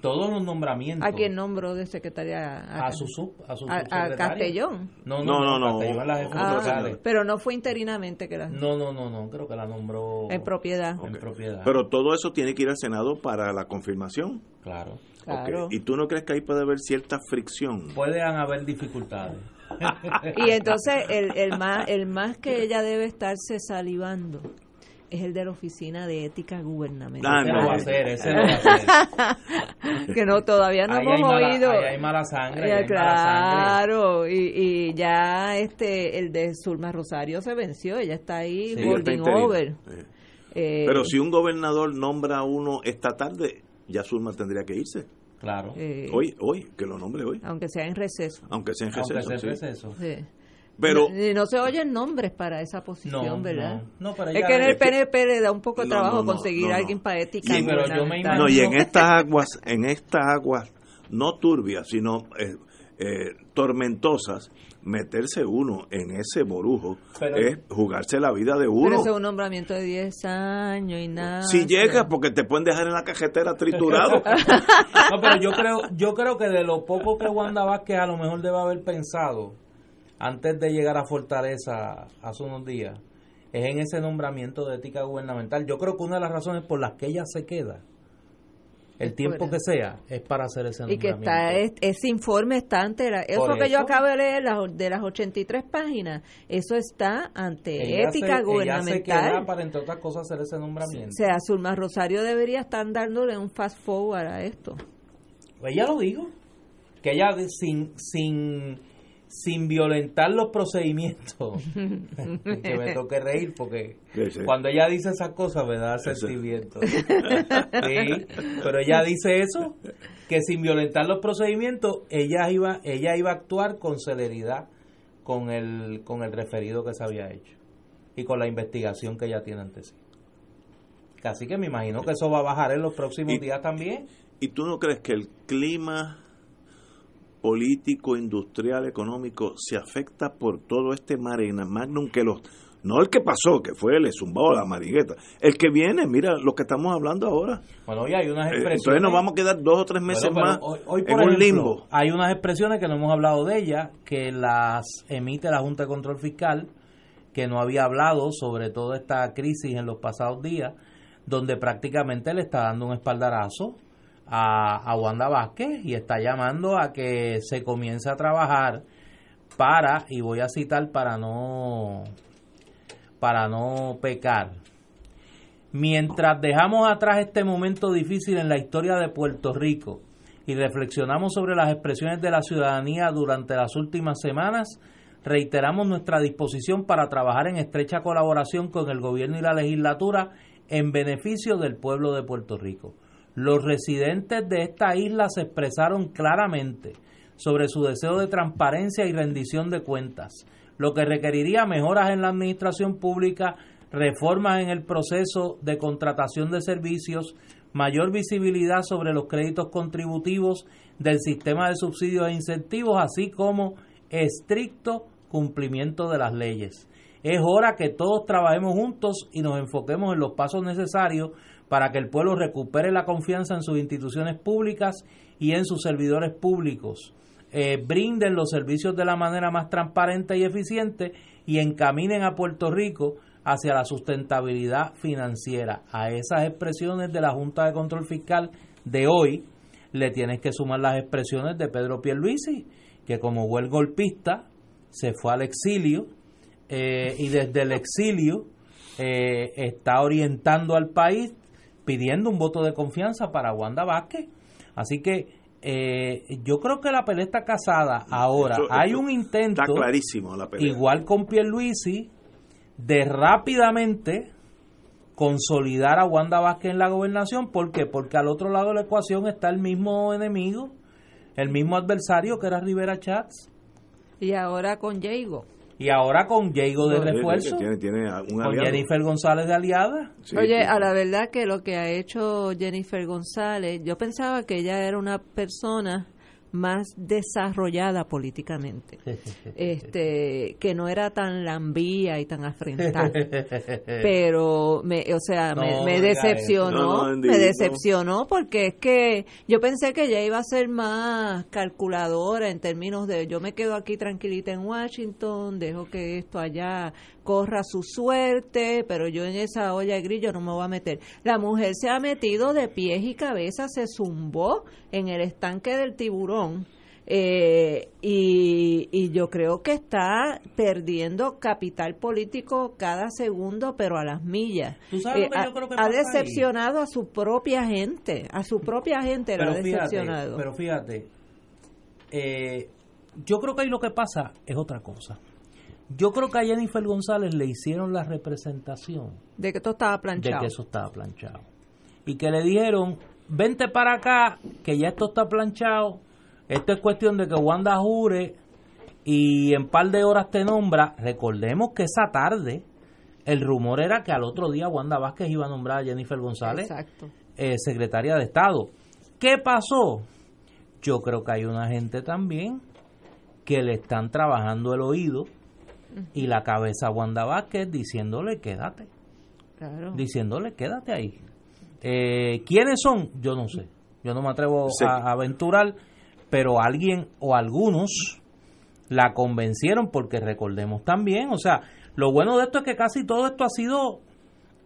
Todos los nombramientos. ¿A quién nombró de secretaria? A su sub, a su a- a. Castellón. No, No, no, no, no, de Ah, pero no fue interinamente que la No, no, no, no, creo que la nombró en propiedad. en propiedad. Pero todo eso tiene que ir al Senado para la confirmación. claro. Claro. ¿Y tú no crees que ahí puede haber cierta fricción? Pueden haber dificultades. Y entonces el, el más el más que ella debe estarse salivando es el de la oficina de ética gubernamental. Ah, ese no. lo va a hacer, ese lo va a hacer. que no todavía no Ahí hemos hay mala- oído. ahí hay mala sangre, ahí Ya, hay mala sangre. claro, y, y ya este el de Zulma Rosario se venció, ella está ahí Sí, está interina. over. Eh. Eh, Pero si un gobernador nombra a uno esta tarde, ya Zulma tendría que irse. Claro. eh, Hoy, hoy, que lo nombre hoy. aunque sea en receso. Aunque sea en Aunque receso. sea sí. receso. Sí. Pero, no, y no se oyen nombres para esa posición, No, ¿verdad? no, no, pero es que en el PNP le da un poco de trabajo no, no, conseguir no, a alguien para ética. Sí, pero yo me gubernamental. no, y en estas aguas, en estas aguas no turbias, sino eh, eh, tormentosas, meterse uno en ese borujo Pero- es jugarse la vida de Pero uno. ese es un nombramiento de 10 años y nada. Si llegas, porque te pueden dejar en la cajetera triturado. No, pero yo creo, yo creo que de lo poco que Wanda Vázquez a lo mejor debe haber pensado antes de llegar a Fortaleza hace unos días, es en ese nombramiento de ética gubernamental. Yo creo que una de las razones por las que ella se queda, el Es tiempo fuera. que sea, es para hacer ese Y que nombramiento. está es- ese informe está ante la, eso que yo acabo de leer las- de las 83 páginas eso está ante Ella se- ética Ella se queda gubernamental para, entre otras cosas, hacer ese nombramiento. o sea Zulma Rosario debería estar dándole un fast forward a esto Ella lo dijo, que ella sin sin sin violentar los procedimientos, que me toque reír porque Sí, sí. cuando ella dice esas cosas me da sentimiento. Sí, pero ella dice eso que sin violentar los procedimientos, ella iba, ella iba a actuar con celeridad con el, con el referido que se había hecho y con la investigación que ella tiene ante sí. Así que me imagino que eso va a bajar en los próximos días también. ¿Y tú no crees que el clima político, industrial, económico se afecta por todo este marina magnum que los no el que pasó, que fue el zumbado la marigueta, el que viene, mira lo que estamos hablando ahora. Bueno, hoy hay unas Eh, expresiones. Entonces nos vamos a quedar dos o tres meses Bueno, más hoy, hoy, en por un ejemplo, limbo. Hay unas expresiones que no hemos hablado de ellas, que las emite la Junta de Control Fiscal, que no había hablado sobre toda esta crisis en los pasados días, donde prácticamente le está dando un espaldarazo a, a Wanda Vázquez y está llamando a que se comience a trabajar para, y voy a citar para no para no pecar. Mientras dejamos atrás este momento difícil en la historia de Puerto Rico y reflexionamos sobre las expresiones de la ciudadanía durante las últimas semanas, reiteramos nuestra disposición para trabajar en estrecha colaboración con el gobierno y la legislatura en beneficio del pueblo de Puerto Rico. Los residentes de esta isla se expresaron claramente sobre su deseo de transparencia y rendición de cuentas, lo que requeriría mejoras en la administración pública, reformas en el proceso de contratación de servicios, mayor visibilidad sobre los créditos contributivos del sistema de subsidios e incentivos, así como estricto cumplimiento de las leyes. Es hora que todos trabajemos juntos y nos enfoquemos en los pasos necesarios para que el pueblo recupere la confianza en sus instituciones públicas y en sus servidores públicos. Eh, brinden los servicios de la manera más transparente y eficiente y encaminen a Puerto Rico hacia la sustentabilidad financiera. A esas expresiones de la Junta de Control Fiscal de hoy le tienes que sumar las expresiones de Pedro Pierluisi, que como buen golpista se fue al exilio eh, y desde el exilio eh, está orientando al país pidiendo un voto de confianza para Wanda Vázquez. Así que eh, yo creo que la pelea está casada. Ahora, hay un intento, Está clarísimo la pelea. igual con Pierluisi, de rápidamente consolidar a Wanda Vázquez en la gobernación. ¿Por qué? Porque al otro lado de la ecuación está el mismo enemigo, el mismo adversario que era Rivera Chats. Y ahora con Diego. Y ahora con Diego de refuerzo, Tiene, tiene un con. Jennifer González de aliada. Sí, Oye, a la verdad que lo que ha hecho Jennifer González, yo pensaba que ella era una persona más desarrollada políticamente, este, que no era tan lambía y tan afrentada. pero me, o sea, me, No, me diga decepcionó, eso. No, no, me decepcionó porque es que yo pensé que ella iba a ser más calculadora en términos de yo me quedo aquí tranquilita en Washington, dejo que esto allá corra su suerte, pero yo en esa olla de grillo no me voy a meter. La mujer se ha metido de pies y cabeza, se zumbó en el estanque del tiburón. Eh, y, y yo creo que está perdiendo capital político cada segundo, pero a las millas. ¿Tú sabes lo Eh, ha, ha ahí? decepcionado a su propia gente, a su propia gente la ha pero fíjate, decepcionado. pero fíjate, eh, yo creo que ahí lo que pasa es otra cosa. Yo creo que a Jennifer González le hicieron la representación de que esto estaba de planchado. que eso estaba planchado. Y que le dijeron, vente para acá, que ya esto está planchado. Esto es cuestión de que Wanda jure y en par de horas te nombra. Recordemos que esa tarde el rumor era que al otro día Wanda Vázquez iba a nombrar a Jennifer González eh, secretaria de Estado. ¿Qué pasó? Yo creo que hay una gente también que le están trabajando el oído y la cabeza Wanda Vázquez diciéndole quédate, Claro. diciéndole quédate ahí. Eh, ¿Quiénes son? Yo no sé. Yo no me atrevo Sí. a, a aventurar, pero alguien o algunos la convencieron porque recordemos también, o sea, lo bueno de esto es que casi todo esto ha sido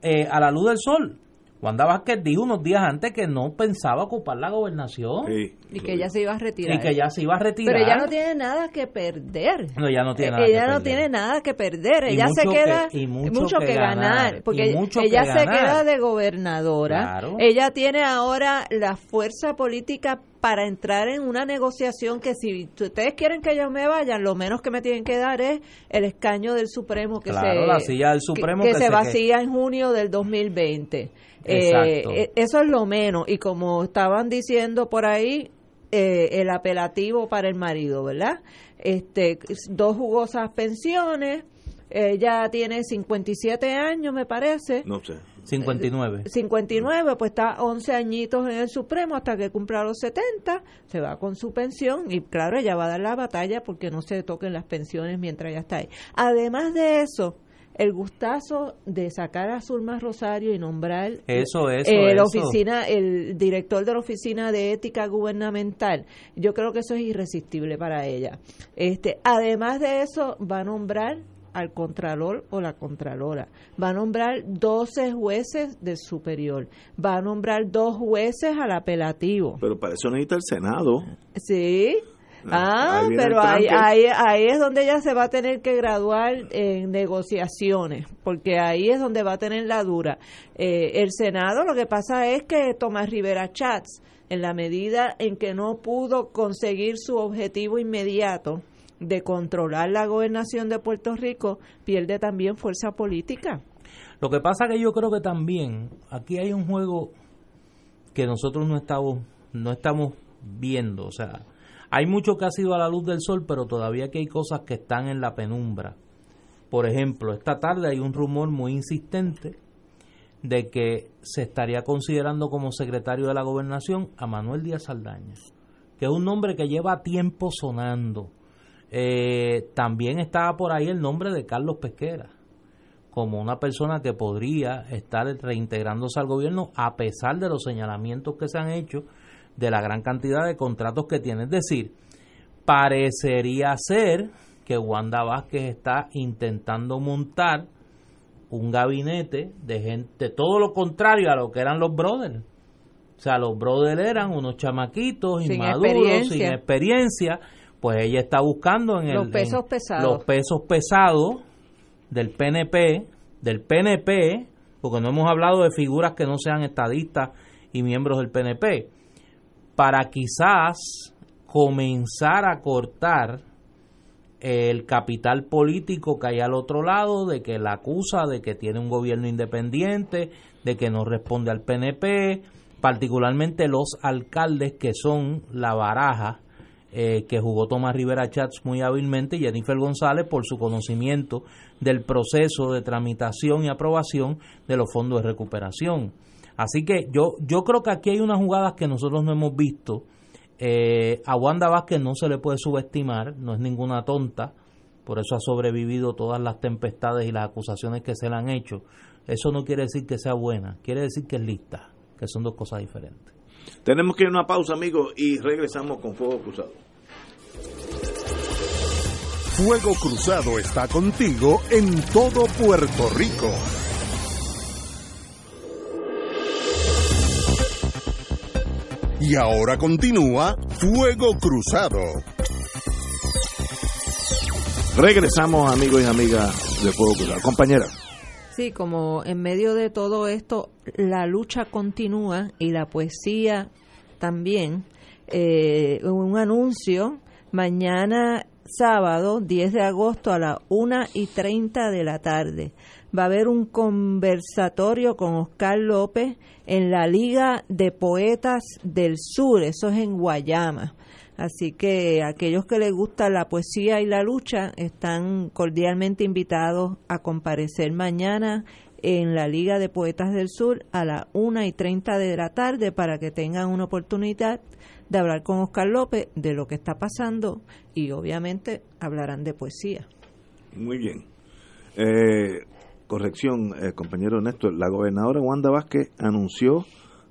eh, a la luz del sol. Wanda Vázquez dijo unos días antes que no pensaba ocupar la gobernación Sí, Y que ella se iba a retirar. y que ya se iba a retirar. Pero ella no tiene nada que perder. No, ella no tiene Eh, nada ella que no perder. tiene nada que perder. Y ella se mucho queda que- y mucho que ganar, ganar, porque mucho ella que se ganar. queda de gobernadora. Claro. Ella tiene ahora la fuerza política para entrar en una negociación que si ustedes quieren que yo me vaya, lo menos que me tienen que dar es el escaño del Supremo que se la silla del Supremo que, se, vacía en junio del 2020. Eh, eso es lo menos y como estaban diciendo por ahí eh, el apelativo para el marido, ¿verdad? Este, dos jugosas pensiones, ella tiene 57 años, me parece. No sé. 59. 59, pues está 11 añitos en el Supremo hasta que cumpla los 70, se va con su pensión y claro, ella va a dar la batalla porque no se toquen las pensiones mientras ella está ahí. Además de eso, el gustazo de sacar a Zulma Rosario y nombrar eso, eso, el oficina el director de la oficina de ética gubernamental yo creo que eso es irresistible para ella este además de eso va a nombrar al contralor o la contralora. Va a nombrar 12 jueces del superior. Va a nombrar dos jueces al apelativo. Pero para eso necesita el senado. Sí. Ah, pero ahí, ahí, ahí es donde ella se va a tener que graduar en negociaciones, porque ahí es donde va a tener la dura. Eh, el Senado lo que pasa es que Tomás Rivera Chats, en la medida en que no pudo conseguir su objetivo inmediato de controlar la gobernación de Puerto Rico, pierde también fuerza política. Lo que pasa que yo creo que también aquí hay un juego que nosotros no estamos no estamos viendo, o sea, hay mucho que ha sido a la luz del sol, pero todavía que hay cosas que están en la penumbra. Por ejemplo, esta tarde hay un rumor muy insistente de que se estaría considerando como secretario de la gobernación a Manuel Díaz Saldaña, que es un nombre que lleva tiempo sonando. Eh, también estaba por ahí el nombre de Carlos Pesquera, como una persona que podría estar reintegrándose al gobierno a pesar de los señalamientos que se han hecho de la gran cantidad de contratos que tiene. Es decir, parecería ser que Wanda Vázquez está intentando montar un gabinete de gente, todo lo contrario a lo que eran los brothers. O sea, los brothers eran unos chamaquitos inmaduros, sin experiencia. Pues ella está buscando en los pesos pesados. los pesos pesados del PNP, del PNP, porque no hemos hablado de figuras que no sean estadistas y miembros del PNP para quizás comenzar a cortar el capital político que hay al otro lado, de que la acusa de que tiene un gobierno independiente, de que no responde al PNP, particularmente los alcaldes que son la baraja eh, que jugó Tomás Rivera Chats muy hábilmente y Jennifer González por su conocimiento del proceso de tramitación y aprobación de los fondos de recuperación. Así que yo, yo creo que aquí hay unas jugadas que nosotros no hemos visto. Eh, a Wanda Vázquez no se le puede subestimar, no es ninguna tonta, por eso ha sobrevivido todas las tempestades y las acusaciones que se le han hecho. Eso no quiere decir que sea buena, quiere decir que es lista, que son dos cosas diferentes. Tenemos que ir a una pausa, amigos, y regresamos con Fuego Cruzado. Fuego Cruzado está contigo en todo Puerto Rico. Y ahora continúa Fuego Cruzado. Regresamos amigos y amigas de Fuego Cruzado. Compañera. Sí, como en medio de todo esto la lucha continúa y la poesía también. Eh, un anuncio, mañana sábado 10 de agosto a las 1 y 30 de la tarde va a haber un conversatorio con Oscar López en la Liga de Poetas del Sur, eso es en Guayama. Así que aquellos que les gusta la poesía y la lucha están cordialmente invitados a comparecer mañana en la Liga de Poetas del Sur a las 1 y 30 de la tarde para que tengan una oportunidad de hablar con Oscar López de lo que está pasando y obviamente hablarán de poesía. Muy bien. Eh, corrección, eh, compañero Néstor, la gobernadora Wanda Vázquez anunció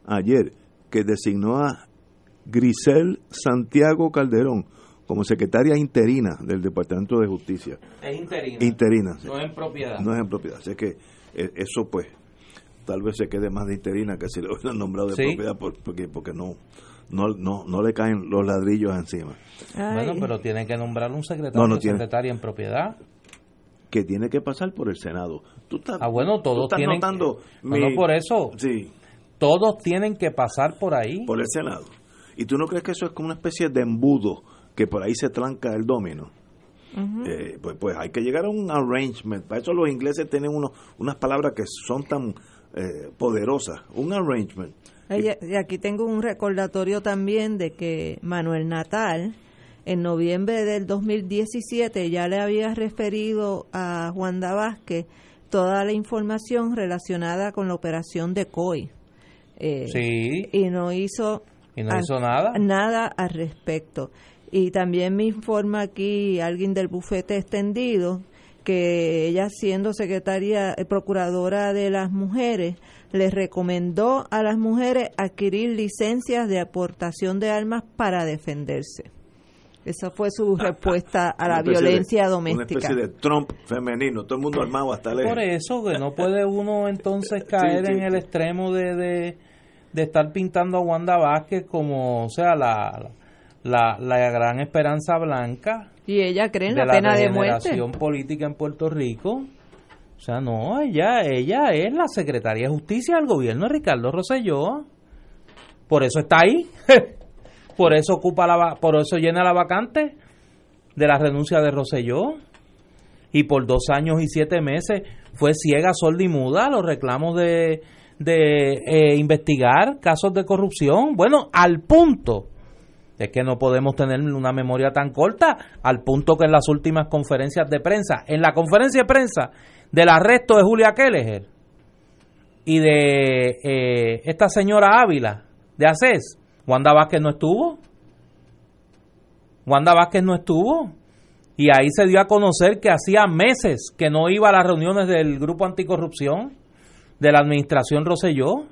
ayer que designó a Grisel Santiago Calderón como secretaria interina del Departamento de Justicia. Es interina. Interina. No es en propiedad. No es en propiedad. Así que eh, eso pues tal vez se quede más de interina que si lo hubieran nombrado de propiedad porque, porque no, no, no, no le caen los ladrillos encima. Bueno, pero tiene que nombrar un secretario no, secretaria en propiedad que tiene que pasar por el Senado. Tú estás, ah, bueno, todos tienen notando no, por eso. Sí. Todos tienen que pasar por ahí. Por el Senado. ¿Y tú no crees que eso es como una especie de embudo que por ahí se tranca el domino? Eh, pues, pues hay que llegar a un arrangement. Para eso los ingleses tienen unos, unas palabras que son tan eh, poderosas. Un arrangement. Y aquí tengo un recordatorio también de que Manuel Natal, en noviembre del 2017, ya le había referido a Juanda Vázquez toda la información relacionada con la operación de COI. Eh, sí. Y no hizo, ¿Y no hizo nada. Nada al respecto. Y también me informa aquí alguien del bufete extendido que ella siendo secretaria, eh, procuradora de las mujeres, les recomendó a las mujeres adquirir licencias de aportación de armas para defenderse. Esa fue su respuesta a la violencia doméstica. Una especie de Trump femenino, todo el mundo armado hasta lejos. Por eso que no puede uno entonces caer en el extremo de, de, de, estar pintando a Wanda Vázquez como, o sea, la, la, la gran esperanza blanca. Y ella cree en la, pena de muerte. política en Puerto Rico. O sea, no, ella, ella es la secretaria de Justicia del gobierno de Ricardo Rosselló. Por eso está ahí. por eso ocupa la por eso llena la vacante de la renuncia de Rosselló y por dos años y siete meses fue ciega, sorda y muda a los reclamos de, de eh, investigar casos de corrupción. Bueno, al punto, es que no podemos tener una memoria tan corta, al punto que en las últimas conferencias de prensa, en la conferencia de prensa del arresto de Julia Kelleher y de eh, esta señora Ávila de ACES, Wanda Vázquez no estuvo. Wanda Vázquez no estuvo. Y ahí se dio a conocer que hacía meses que no iba a las reuniones del Grupo Anticorrupción de la Administración Roselló.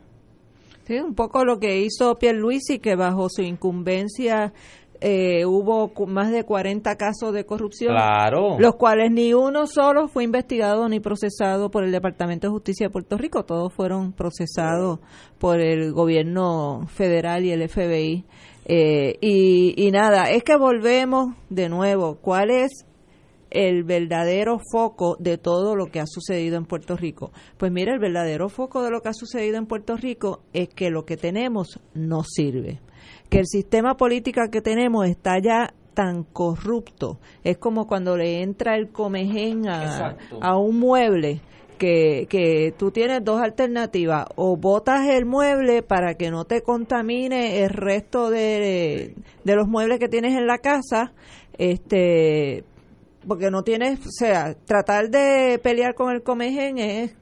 Sí, un poco lo que hizo Pierluisi, que bajo su incumbencia eh, hubo más de 40 casos de corrupción, claro. los cuales ni uno solo fue investigado ni procesado por el Departamento de Justicia de Puerto Rico, todos fueron procesados por el gobierno federal y el FBI. Eh, y, y nada, es que volvemos de nuevo, ¿cuál es el verdadero foco de todo lo que ha sucedido en Puerto Rico? Pues mira, el verdadero foco de lo que ha sucedido en Puerto Rico es que lo que tenemos no sirve que el sistema político que tenemos está ya tan corrupto. Es como cuando le entra el comején a, a un mueble. Que, que tú tienes dos alternativas, o botas el mueble para que no te contamine el resto de, de los muebles que tienes en la casa, este porque no tienes, o sea, tratar de pelear con el comején es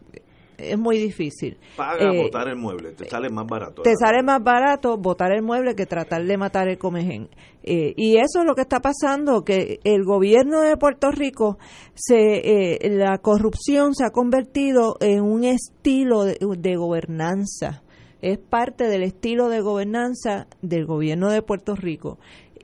es muy difícil. Paga eh, botar el mueble, te sale más barato. Te sale más barato botar el mueble que tratar de matar el comején. Eh, y eso es lo que está pasando, que el gobierno de Puerto Rico, se, eh, la corrupción se ha convertido en un estilo de gobernanza. Es parte del estilo de gobernanza del gobierno de Puerto Rico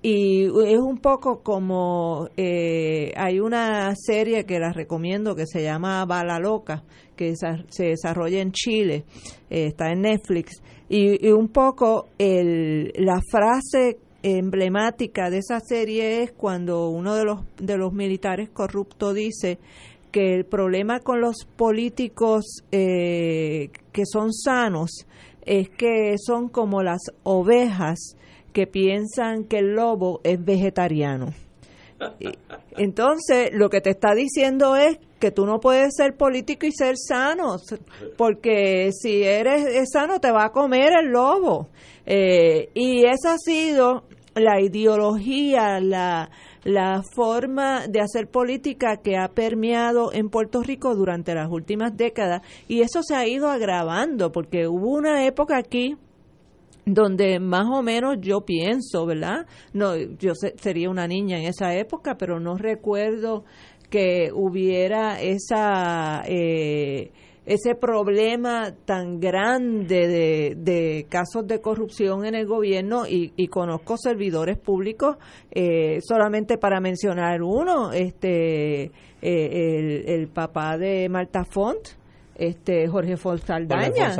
y es un poco como eh, hay una serie que la recomiendo que se llama Bala Loca que se desarrolla en Chile eh, está en Netflix. Y, un poco el, la frase emblemática de esa serie es cuando uno de los de los militares corruptos dice que el problema con los políticos eh, que son sanos es que son como las ovejas que piensan que el lobo es vegetariano. Entonces, lo que te está diciendo es que tú no puedes ser político y ser sano, porque si eres sano te va a comer el lobo. Eh, y esa ha sido la ideología, la, la forma de hacer política que ha permeado en Puerto Rico durante las últimas décadas y eso se ha ido agravando porque hubo una época aquí donde más o menos yo pienso, ¿verdad? No, yo sería una niña en esa época, pero no recuerdo que hubiera esa eh, ese problema tan grande de, casos de corrupción en el gobierno y, y conozco servidores públicos eh, solamente para mencionar uno este eh, el, el papá de Marta Font este Jorge Saldaña,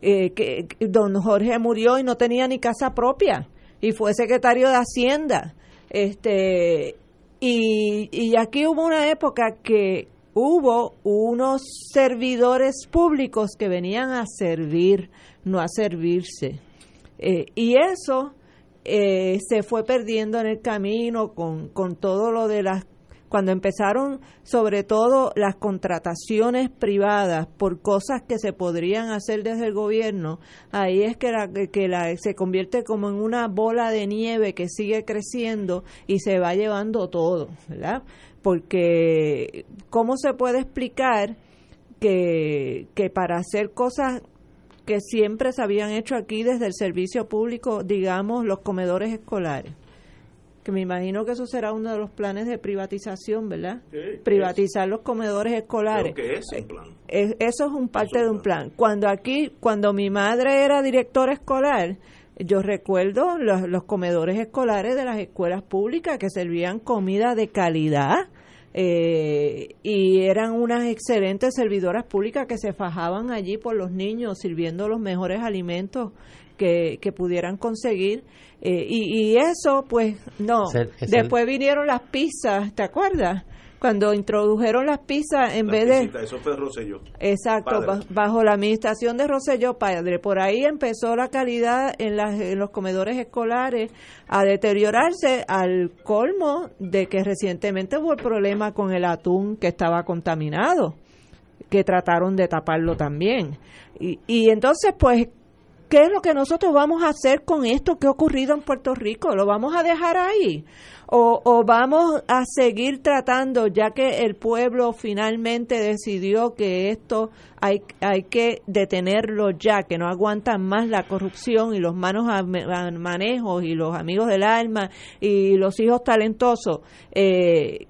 eh, que, don Jorge murió y no tenía ni casa propia y fue secretario de Hacienda. Este y, y aquí hubo una época que hubo unos servidores públicos que venían a servir no a servirse. Eh, y eso eh, se fue perdiendo en el camino con, con todo lo de las cuando empezaron sobre todo las contrataciones privadas por cosas que se podrían hacer desde el gobierno, ahí es que, la, que la, se convierte como en una bola de nieve que sigue creciendo y se va llevando todo, ¿verdad? Porque ¿cómo se puede explicar que, que para hacer cosas que siempre se habían hecho aquí desde el servicio público, digamos, los comedores escolares? Que me imagino que eso será uno de los planes de privatización, ¿verdad? Privatizar los comedores escolares. Creo que es un plan. Es- eso es un parte de un plan. Cuando aquí, cuando mi madre era directora escolar, yo recuerdo los, los comedores escolares de las escuelas públicas que servían comida de calidad. eh, y eran unas excelentes servidoras públicas que se fajaban allí por los niños sirviendo los mejores alimentos que, que pudieran conseguir eh, y, y eso pues no Es el- es el- después vinieron las pizzas ¿te acuerdas? cuando introdujeron las pizzas en La vez de Eso fue Rosselló. Exacto, Padre. bajo la administración de Rosselló Padre. Por ahí empezó la calidad en, las, en los comedores escolares a deteriorarse al colmo de que recientemente hubo el problema con el atún que estaba contaminado, que trataron de taparlo también. Y, y entonces, pues, ¿qué es lo que nosotros vamos a hacer con esto que ha ocurrido en Puerto Rico? ¿Lo vamos a dejar ahí? ¿O, vamos a seguir tratando, ya que el pueblo finalmente decidió que esto hay, hay que detenerlo ya, que no aguantan más la corrupción y los manos a, a manejos y los amigos del alma y los hijos talentosos? Eh,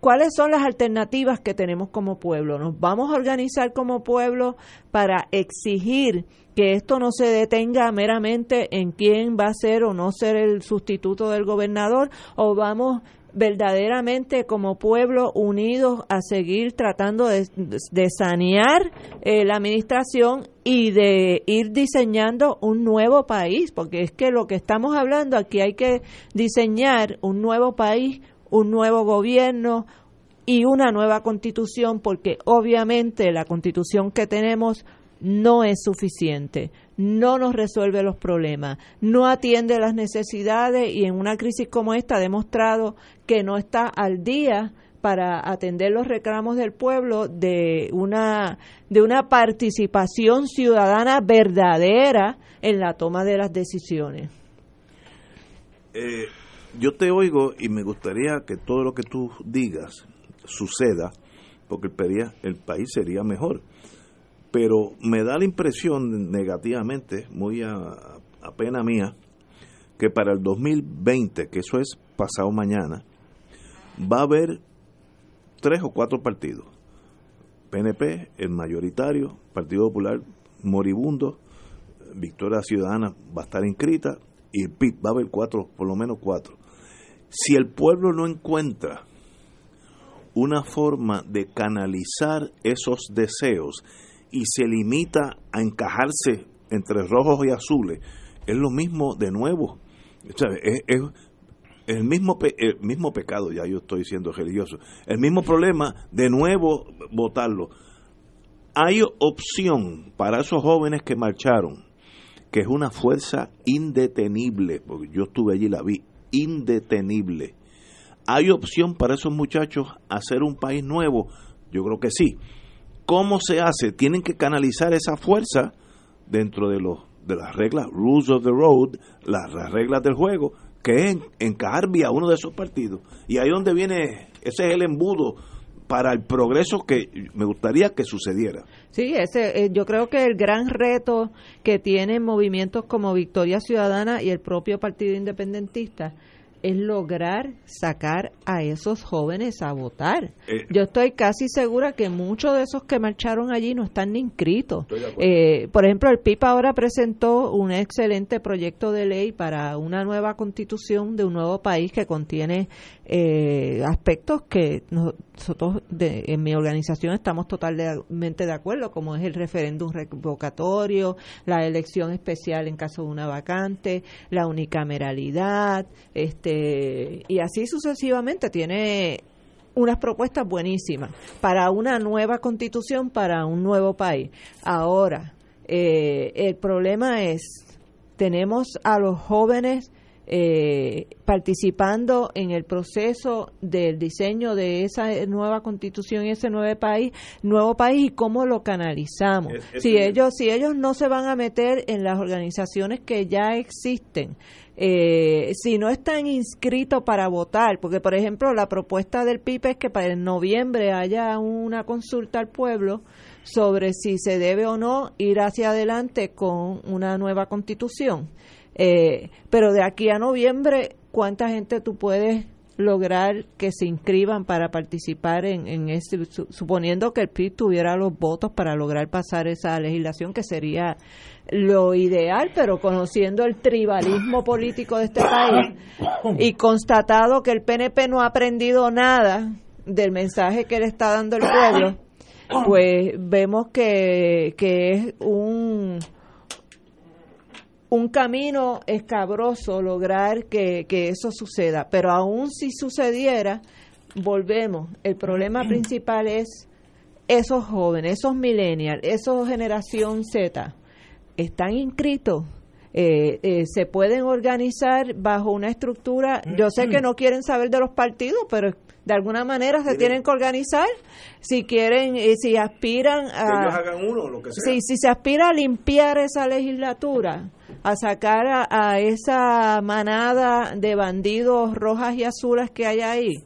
¿Cuáles son las alternativas que tenemos como pueblo? ¿Nos vamos a organizar como pueblo para exigir que esto no se detenga meramente en quién va a ser o no ser el sustituto del gobernador? ¿O vamos verdaderamente como pueblo unidos a seguir tratando de, de sanear eh, la administración y de ir diseñando un nuevo país? Porque es que lo que estamos hablando aquí hay que diseñar un nuevo país un nuevo gobierno y una nueva constitución, porque obviamente la constitución que tenemos no es suficiente, no nos resuelve los problemas, no atiende las necesidades y en una crisis como esta ha demostrado que no está al día para atender los reclamos del pueblo de una de una participación ciudadana verdadera en la toma de las decisiones. Eh, yo te oigo y me gustaría que todo lo que tú digas suceda, porque el, el país sería mejor. Pero me da la impresión negativamente, muy a, a pena mía, que para el 2020, que eso es pasado mañana, va a haber tres o cuatro partidos. PNP, el mayoritario, Partido Popular moribundo, Victoria Ciudadana va a estar inscrita y el PIB va a haber cuatro, por lo menos cuatro. Si el pueblo no encuentra una forma de canalizar esos deseos y se limita a encajarse entre rojos y azules, es lo mismo de nuevo. Es el mismo pe- el mismo pecado, ya yo estoy siendo religioso, el mismo problema de nuevo votarlo. Hay opción para esos jóvenes que marcharon, que es una fuerza indetenible, porque yo estuve allí y la vi, indetenible. ¿Hay opción para esos muchachos hacer un país nuevo? Yo creo que sí. ¿Cómo se hace? Tienen que canalizar esa fuerza dentro de los de las reglas, rules of the road, las, las reglas del juego, que es en- encajar vía uno de esos partidos. Y ahí donde viene, ese es el embudo para el progreso que me gustaría que sucediera. Sí, ese, eh, yo creo que el gran reto que tienen movimientos como Victoria Ciudadana y el propio Partido Independentista es lograr sacar a esos jóvenes a votar. Eh, Yo estoy casi segura que muchos de esos que marcharon allí no están ni inscritos. Eh, por ejemplo, el PIB ahora presentó un excelente proyecto de ley para una nueva constitución de un nuevo país que contiene eh, aspectos que nosotros de- en mi organización estamos totalmente de acuerdo, como es el referéndum revocatorio, la elección especial en caso de una vacante, la unicameralidad, este y así sucesivamente tiene unas propuestas buenísimas para una nueva constitución para un nuevo país. Ahora, eh, el problema es tenemos a los jóvenes eh, participando en el proceso del diseño de esa nueva constitución y ese nuevo país, nuevo país y cómo lo canalizamos. si ellos, si ellos no se van a meter en las organizaciones que ya existen, eh, si no están inscritos para votar, porque por ejemplo la propuesta del PIB es que para el noviembre haya una consulta al pueblo sobre si se debe o no ir hacia adelante con una nueva constitución. Eh, pero de aquí a noviembre, ¿cuánta gente tú puedes lograr que se inscriban para participar en, en este, suponiendo que el PIB tuviera los votos para lograr pasar esa legislación, que sería lo ideal, pero conociendo el tribalismo político de este país y constatado que el PNP no ha aprendido nada del mensaje que le está dando el pueblo, pues vemos que, que es un un camino escabroso lograr que, eso suceda. Pero aún si sucediera, volvemos. El problema principal es esos jóvenes, esos millennials, esa generación Z, están inscritos. Eh, eh, se pueden organizar bajo una estructura. Yo sé que no quieren saber de los partidos, pero de alguna manera se tienen que organizar si quieren y si aspiran a Si, si se aspira a limpiar esa legislatura a sacar a, esa manada de bandidos rojas y azules que hay ahí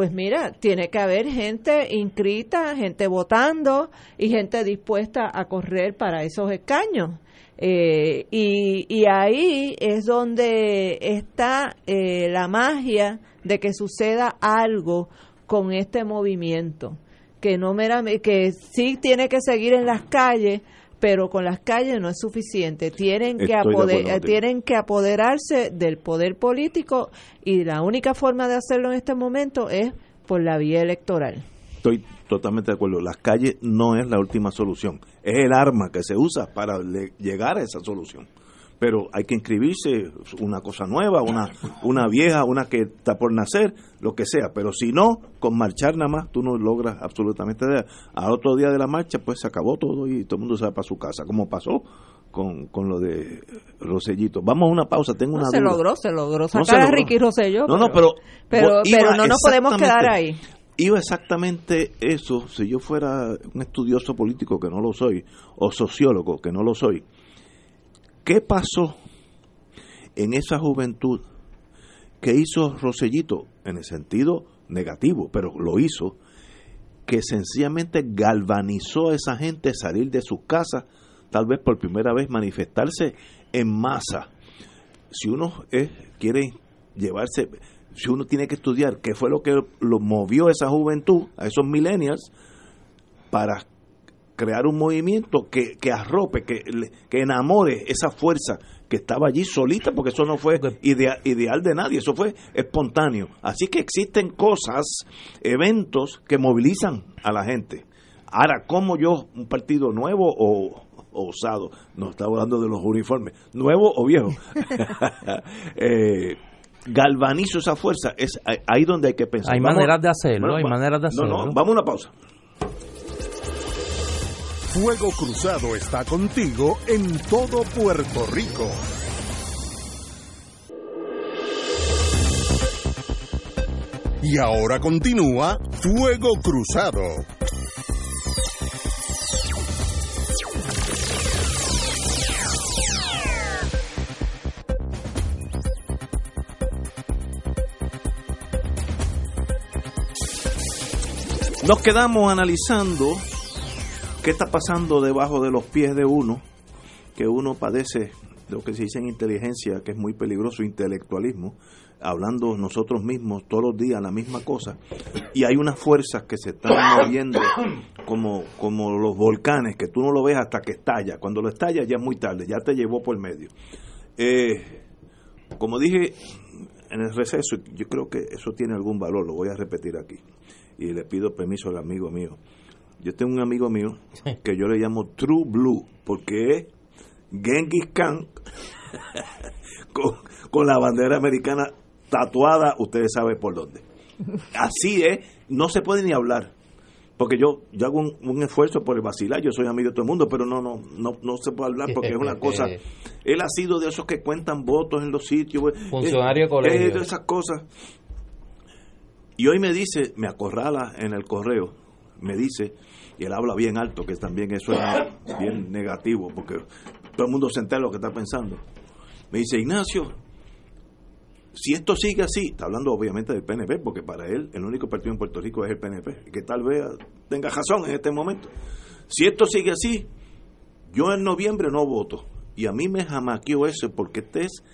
pues mira, tiene que haber gente inscrita, gente votando y gente dispuesta a correr para esos escaños. Eh, y, y, ahí es donde está eh, la magia de que suceda algo con este movimiento, que no meramente, que sí tiene que seguir en las calles, pero con las calles no es suficiente. Tienen que, tienen que apoderarse del poder político y la única forma de hacerlo en este momento es por la vía electoral. Estoy totalmente de acuerdo. Las calles no es la última solución. Es el arma que se usa para llegar a esa solución pero hay que inscribirse una cosa nueva, una, una vieja, una que está por nacer, lo que sea, pero si no, con marchar nada más tú no logras absolutamente nada. Al otro día de la marcha pues se acabó todo y todo el mundo se va para su casa, como pasó con, con lo de Rosellito. Vamos a una pausa, tengo una Se logró, se logró sacar a Ricky Rosselló. No, no, pero pero, pero no nos podemos quedar ahí. Iba exactamente eso, si yo fuera un estudioso político que no lo soy o sociólogo que no lo soy, ¿Qué pasó en esa juventud que hizo Rosellito en el sentido negativo, pero lo hizo, que sencillamente galvanizó a esa gente a salir de sus casas, tal vez por primera vez manifestarse en masa. Si uno quiere llevarse, si uno tiene que estudiar qué fue lo que lo movió a esa juventud, a esos millennials, para crear un movimiento que, que arrope, que, que enamore esa fuerza que estaba allí solita, porque eso no fue idea, ideal de nadie, eso fue espontáneo. Así que existen cosas, eventos que movilizan a la gente. Ahora, ¿cómo yo, un partido nuevo o, osado, no está hablando de los uniformes, nuevo o viejo, eh, galvanizo esa fuerza, es ahí donde hay que pensar. Hay maneras de hacerlo, hay maneras de hacerlo. No, no, vamos a una pausa. Fuego Cruzado está contigo en todo Puerto Rico. Y ahora continúa Fuego Cruzado. Nos quedamos analizando ¿Qué está pasando debajo de los pies de uno? Que uno padece lo que se dice en inteligencia, que es muy peligroso, intelectualismo, hablando nosotros mismos todos los días la misma cosa, y hay unas fuerzas que se están moviendo como, como los volcanes, que tú no lo ves hasta que estalla. Cuando lo estalla ya es muy tarde, ya te llevó por medio. Eh, como dije en el receso, yo creo que eso tiene algún valor, lo voy a repetir aquí, y le pido permiso al amigo mío yo tengo un amigo mío que yo le llamo True Blue, porque es Genghis Khan con, la bandera americana tatuada, ustedes saben por dónde. Así es, no se puede ni hablar. porque yo, yo hago un, esfuerzo por el vacilar, yo soy amigo de todo el mundo, pero no, no, no, no se puede hablar porque es una cosa. Él ha sido de esos que cuentan votos en los sitios. Eh, Funcionario de colegio. de esas cosas. Y hoy me dice, me acorrala en el correo, me dice, y él habla bien alto, que también eso es bien negativo, porque todo el mundo se entera lo que está pensando. Me dice, Ignacio, si esto sigue así, está hablando obviamente del PNP, porque para él el único partido en Puerto Rico es el PNP, que tal vez tenga razón en este momento. Si esto sigue así, yo en noviembre no voto. Y a mí me jamaqueó eso, porque este es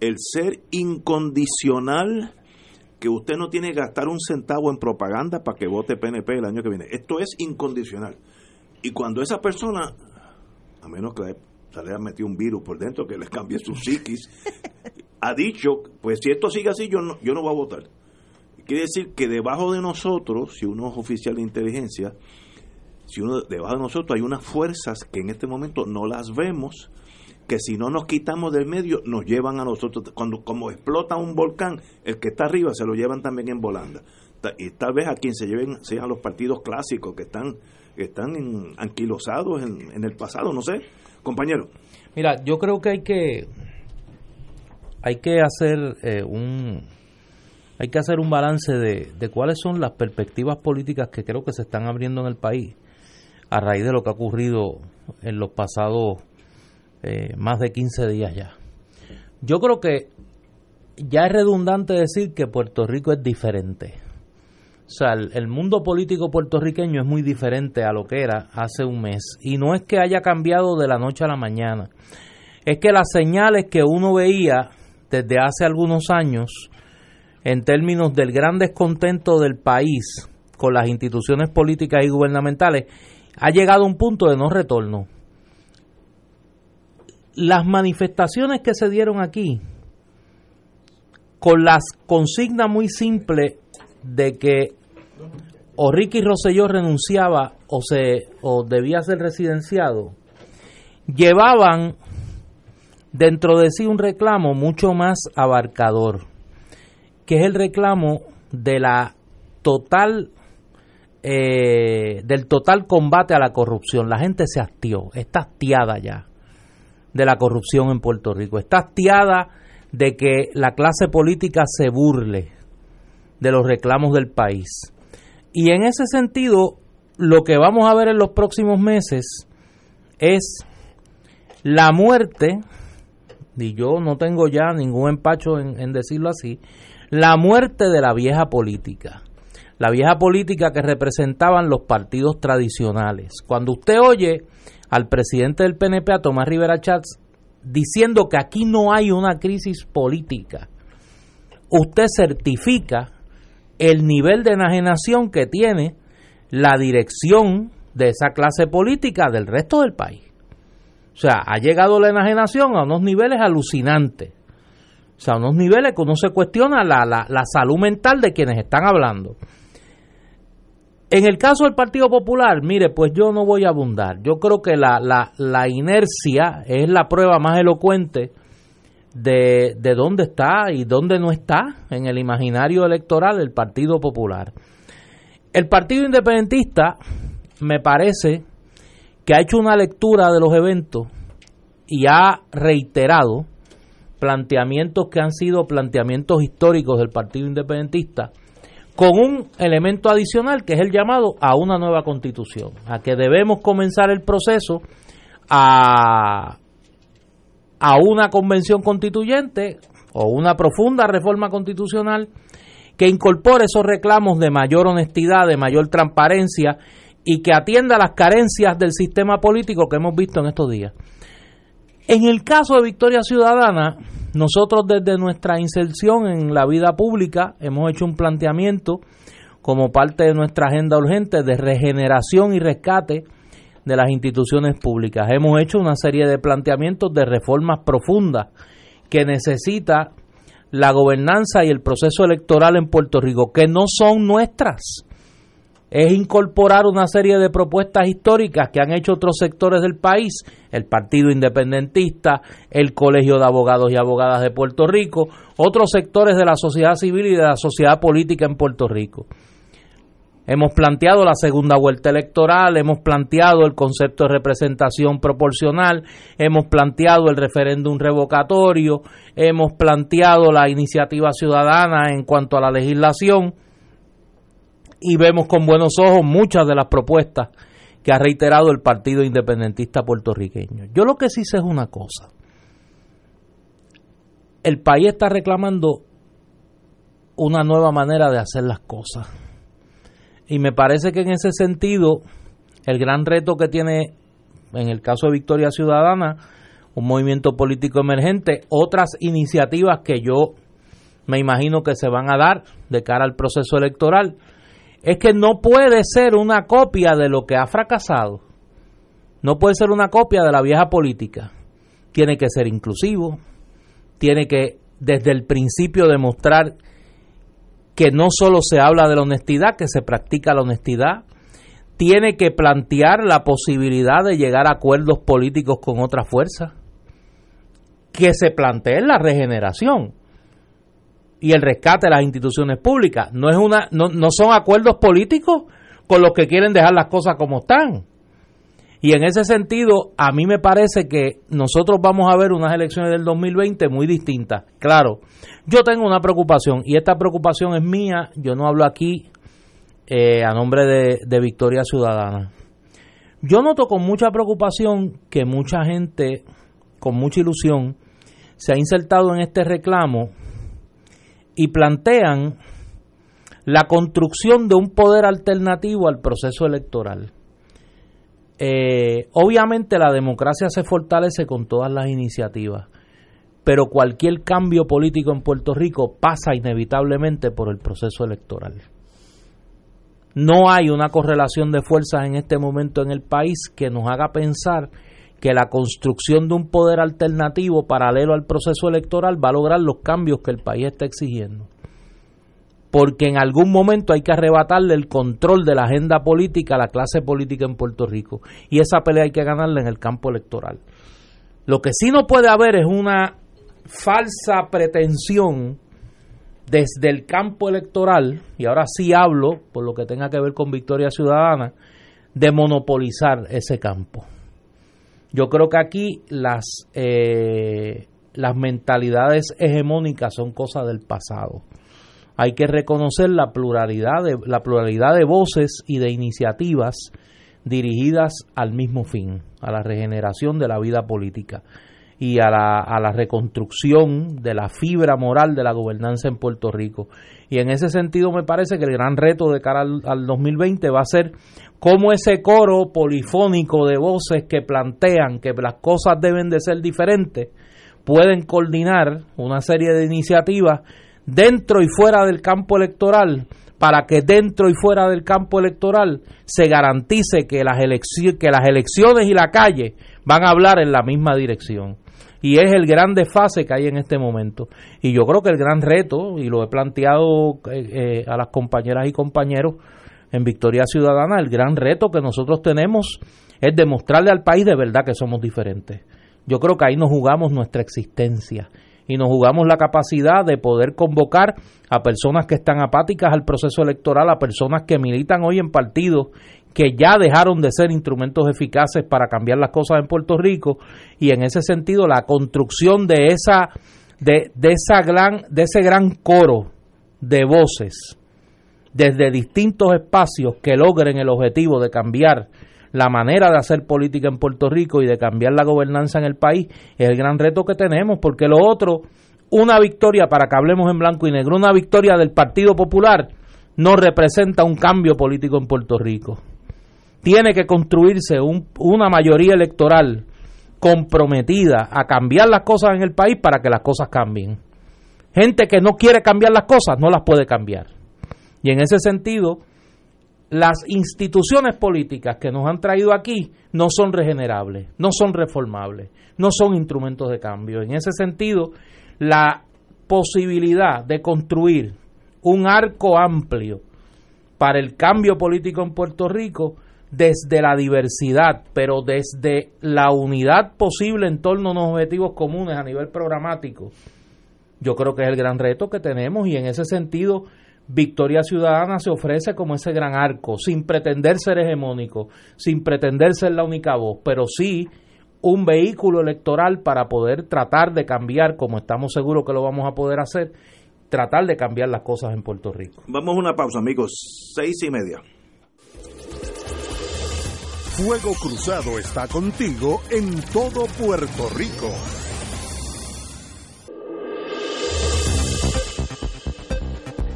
el ser incondicional que usted no tiene que gastar un centavo en propaganda para que vote PNP el año que viene. Esto es incondicional. Y cuando esa persona, a menos que se le haya metido un virus por dentro que les cambie su psiquis, ha dicho, pues si esto sigue así, yo no, yo no voy a votar. Quiere decir que debajo de nosotros, si uno es oficial de inteligencia, si uno debajo de nosotros hay unas fuerzas que en este momento no las vemos, que si no nos quitamos del medio nos llevan a nosotros. Cuando como explota un volcán el que está arriba se lo llevan también en volanda y tal vez a quien se lleven sean los partidos clásicos que están están anquilosados en, en el pasado no sé. Compañero. Mira yo creo que hay que hay que hacer eh, un hay que hacer un balance de, de, cuáles son las perspectivas políticas que creo que se están abriendo en el país a raíz de lo que ha ocurrido en los pasados eh, más de 15 días ya. Yo creo que ya es redundante decir que Puerto Rico es diferente. O sea, el, el, mundo político puertorriqueño es muy diferente a lo que era hace un mes. Y no es que haya cambiado de la noche a la mañana. Es que las señales que uno veía desde hace algunos años en términos del gran descontento del país con las instituciones políticas y gubernamentales, ha llegado a un punto de no retorno. Las manifestaciones que se dieron aquí, con las consignas muy simples de que o Ricky Rosselló renunciaba o se o debía ser residenciado, llevaban dentro de sí un reclamo mucho más abarcador, que es el reclamo de la total eh, del total combate a la corrupción. La gente se hastió, está hastiada ya de la corrupción en Puerto Rico, está hastiada de que la clase política se burle de los reclamos del país. Y en ese sentido, lo que vamos a ver en los próximos meses es la muerte y yo no tengo ya ningún empacho en, decirlo así, la muerte de la vieja política. La vieja política que representaban los partidos tradicionales. Cuando usted oye al presidente del PNP, a Tomás Rivera Chats, diciendo que aquí no hay una crisis política, usted certifica el nivel de enajenación que tiene la dirección de esa clase política del resto del país. O sea, ha llegado la enajenación a unos niveles alucinantes. O sea, a unos niveles que uno se cuestiona la, la, salud mental de quienes están hablando. En el caso del Partido Popular, mire, pues yo no voy a abundar. Yo creo que la, la, la inercia es la prueba más elocuente de, de dónde está y dónde no está en el imaginario electoral del Partido Popular. El Partido Independentista, me parece, que ha hecho una lectura de los eventos y ha reiterado planteamientos que han sido planteamientos históricos del Partido Independentista, con un elemento adicional que es el llamado a una nueva constitución, a que debemos comenzar el proceso a, a una convención constituyente o una profunda reforma constitucional que incorpore esos reclamos de mayor honestidad, de mayor transparencia y que atienda las carencias del sistema político que hemos visto en estos días. En el caso de Victoria Ciudadana, nosotros desde nuestra inserción en la vida pública hemos hecho un planteamiento como parte de nuestra agenda urgente de regeneración y rescate de las instituciones públicas. Hemos hecho una serie de planteamientos de reformas profundas que necesita la gobernanza y el proceso electoral en Puerto Rico, que no son nuestras es incorporar una serie de propuestas históricas que han hecho otros sectores del país, el Partido Independentista, el Colegio de Abogados y Abogadas de Puerto Rico, otros sectores de la sociedad civil y de la sociedad política en Puerto Rico. Hemos planteado la segunda vuelta electoral, hemos planteado el concepto de representación proporcional, hemos planteado el referéndum revocatorio, hemos planteado la iniciativa ciudadana en cuanto a la legislación y vemos con buenos ojos muchas de las propuestas que ha reiterado el Partido Independentista puertorriqueño. Yo lo que sí sé es una cosa. El país está reclamando una nueva manera de hacer las cosas. Y me parece que en ese sentido, el gran reto que tiene, en el caso de Victoria Ciudadana, un movimiento político emergente, otras iniciativas que yo me imagino que se van a dar de cara al proceso electoral, es que no puede ser una copia de lo que ha fracasado. No puede ser una copia de la vieja política. Tiene que ser inclusivo, tiene que desde el principio demostrar que no solo se habla de la honestidad, que se practica la honestidad, tiene que plantear la posibilidad de llegar a acuerdos políticos con otras fuerzas, que se plantee la regeneración y el rescate de las instituciones públicas. No, es una, no, no son acuerdos políticos con los que quieren dejar las cosas como están. Y en ese sentido, a mí me parece que nosotros vamos a ver unas elecciones del 2020 muy distintas. Claro, yo tengo una preocupación y esta preocupación es mía. Yo no hablo aquí eh, a nombre de, de Victoria Ciudadana. Yo noto con mucha preocupación que mucha gente, con mucha ilusión, se ha insertado en este reclamo y plantean la construcción de un poder alternativo al proceso electoral. Eh, obviamente la democracia se fortalece con todas las iniciativas, pero cualquier cambio político en Puerto Rico pasa inevitablemente por el proceso electoral. No hay una correlación de fuerzas en este momento en el país que nos haga pensar que la construcción de un poder alternativo paralelo al proceso electoral va a lograr los cambios que el país está exigiendo. Porque en algún momento hay que arrebatarle el control de la agenda política a la clase política en Puerto Rico. Y esa pelea hay que ganarla en el campo electoral. Lo que sí no puede haber es una falsa pretensión desde el campo electoral, y ahora sí hablo por lo que tenga que ver con Victoria Ciudadana, de monopolizar ese campo. Yo creo que aquí las, eh, las mentalidades hegemónicas son cosas del pasado. Hay que reconocer la pluralidad, de, la pluralidad de voces y de iniciativas dirigidas al mismo fin, a la regeneración de la vida política y a la, a la reconstrucción de la fibra moral de la gobernanza en Puerto Rico. Y en ese sentido me parece que el gran reto de cara al, al 2020 va a ser cómo ese coro polifónico de voces que plantean que las cosas deben de ser diferentes pueden coordinar una serie de iniciativas dentro y fuera del campo electoral para que dentro y fuera del campo electoral se garantice que las, que las elecciones y la calle van a hablar en la misma dirección. Y es el gran desfase que hay en este momento. Y yo creo que el gran reto, y lo he planteado eh, eh, a las compañeras y compañeros, en Victoria Ciudadana, el gran reto que nosotros tenemos es demostrarle al país de verdad que somos diferentes. Yo creo que ahí nos jugamos nuestra existencia y nos jugamos la capacidad de poder convocar a personas que están apáticas al proceso electoral, a personas que militan hoy en partidos que ya dejaron de ser instrumentos eficaces para cambiar las cosas en Puerto Rico y en ese sentido la construcción de esa de, de esa gran de ese gran coro de voces desde distintos espacios que logren el objetivo de cambiar la manera de hacer política en Puerto Rico y de cambiar la gobernanza en el país es el gran reto que tenemos, porque lo otro, una victoria, para que hablemos en blanco y negro, una victoria del Partido Popular no representa un cambio político en Puerto Rico. Tiene que construirse un, una mayoría electoral comprometida a cambiar las cosas en el país para que las cosas cambien. Gente que no quiere cambiar las cosas no las puede cambiar. Y en ese sentido, las instituciones políticas que nos han traído aquí no son regenerables, no son reformables, no son instrumentos de cambio. En ese sentido, la posibilidad de construir un arco amplio para el cambio político en Puerto Rico desde la diversidad, pero desde la unidad posible en torno a unos objetivos comunes a nivel programático, yo creo que es el gran reto que tenemos y en ese sentido Victoria Ciudadana se ofrece como ese gran arco, sin pretender ser hegemónico, sin pretender ser la única voz, pero sí un vehículo electoral para poder tratar de cambiar, como estamos seguros que lo vamos a poder hacer, tratar de cambiar las cosas en Puerto Rico. Vamos a una pausa, amigos. Seis y media. Fuego Cruzado está contigo en todo Puerto Rico.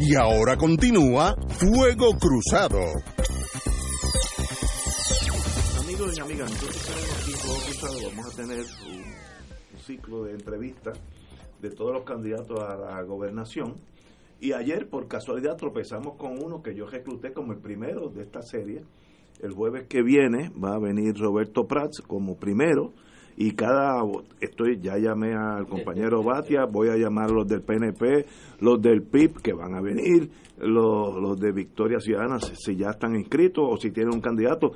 Y ahora continúa Fuego Cruzado. Amigos y amigas, entonces tenemos aquí Fuego Cruzado, vamos a tener un, un ciclo de entrevistas de todos los candidatos a la gobernación. Y ayer, por casualidad, tropezamos con uno que yo recluté como el primero de esta serie. El jueves que viene va a venir Roberto Prats como primero. Y cada. Estoy, ya llamé al compañero Batia, voy a llamar a los del PNP, los del PIB que van a venir, los, los de Victoria Ciudadana, si, si ya están inscritos o si tienen un candidato,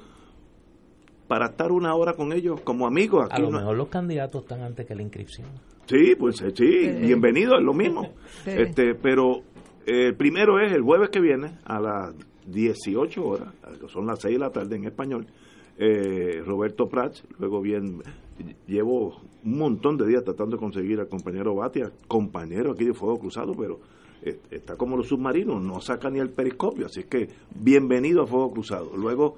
para estar una hora con ellos como amigos. A Aquí lo no- mejor los candidatos están antes que la inscripción. Sí, pues eh, sí, bienvenido, es lo mismo. Sí. Este, pero eh, el primero es el jueves que viene a las 18 horas, son las 6 de la tarde en español. eh, Roberto Prats, luego bien, llevo un montón de días tratando de conseguir al compañero Batia, compañero aquí de Fuego Cruzado, pero está como los submarinos, no saca ni el periscopio, así que bienvenido a Fuego Cruzado. Luego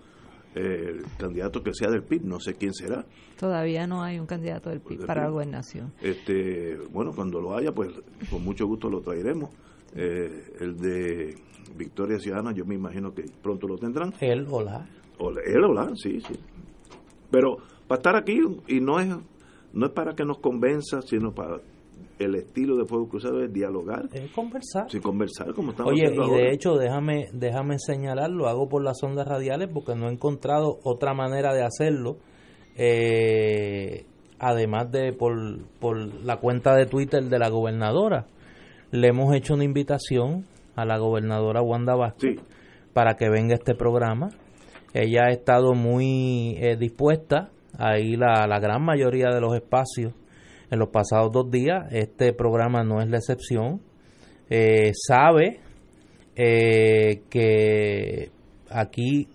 eh, el candidato que sea del PIB, no sé quién será, Todavía no hay un candidato del PIB Del para la gobernación. este, bueno, cuando lo haya, pues con mucho gusto lo traeremos. Eh, el de Victoria Ciudadana, yo me imagino que pronto lo tendrán. Él o la. O él o la, sí, sí. Pero para estar aquí, y no es, no es para que nos convenza, sino para el estilo de Fuego Cruzado es dialogar, Es conversar. sí, conversar como estamos Oye, y ahora. de hecho, déjame, déjame señalar, lo hago por las ondas radiales porque no he encontrado otra manera de hacerlo, eh, además de por, por la cuenta de Twitter de la gobernadora. Le hemos hecho una invitación a la gobernadora Wanda Vázquez Sí. para que venga a este programa. Ella ha estado muy eh, dispuesta a ir a la gran mayoría de los espacios en los pasados dos días. Este programa no es la excepción. Eh, sabe eh, que aquí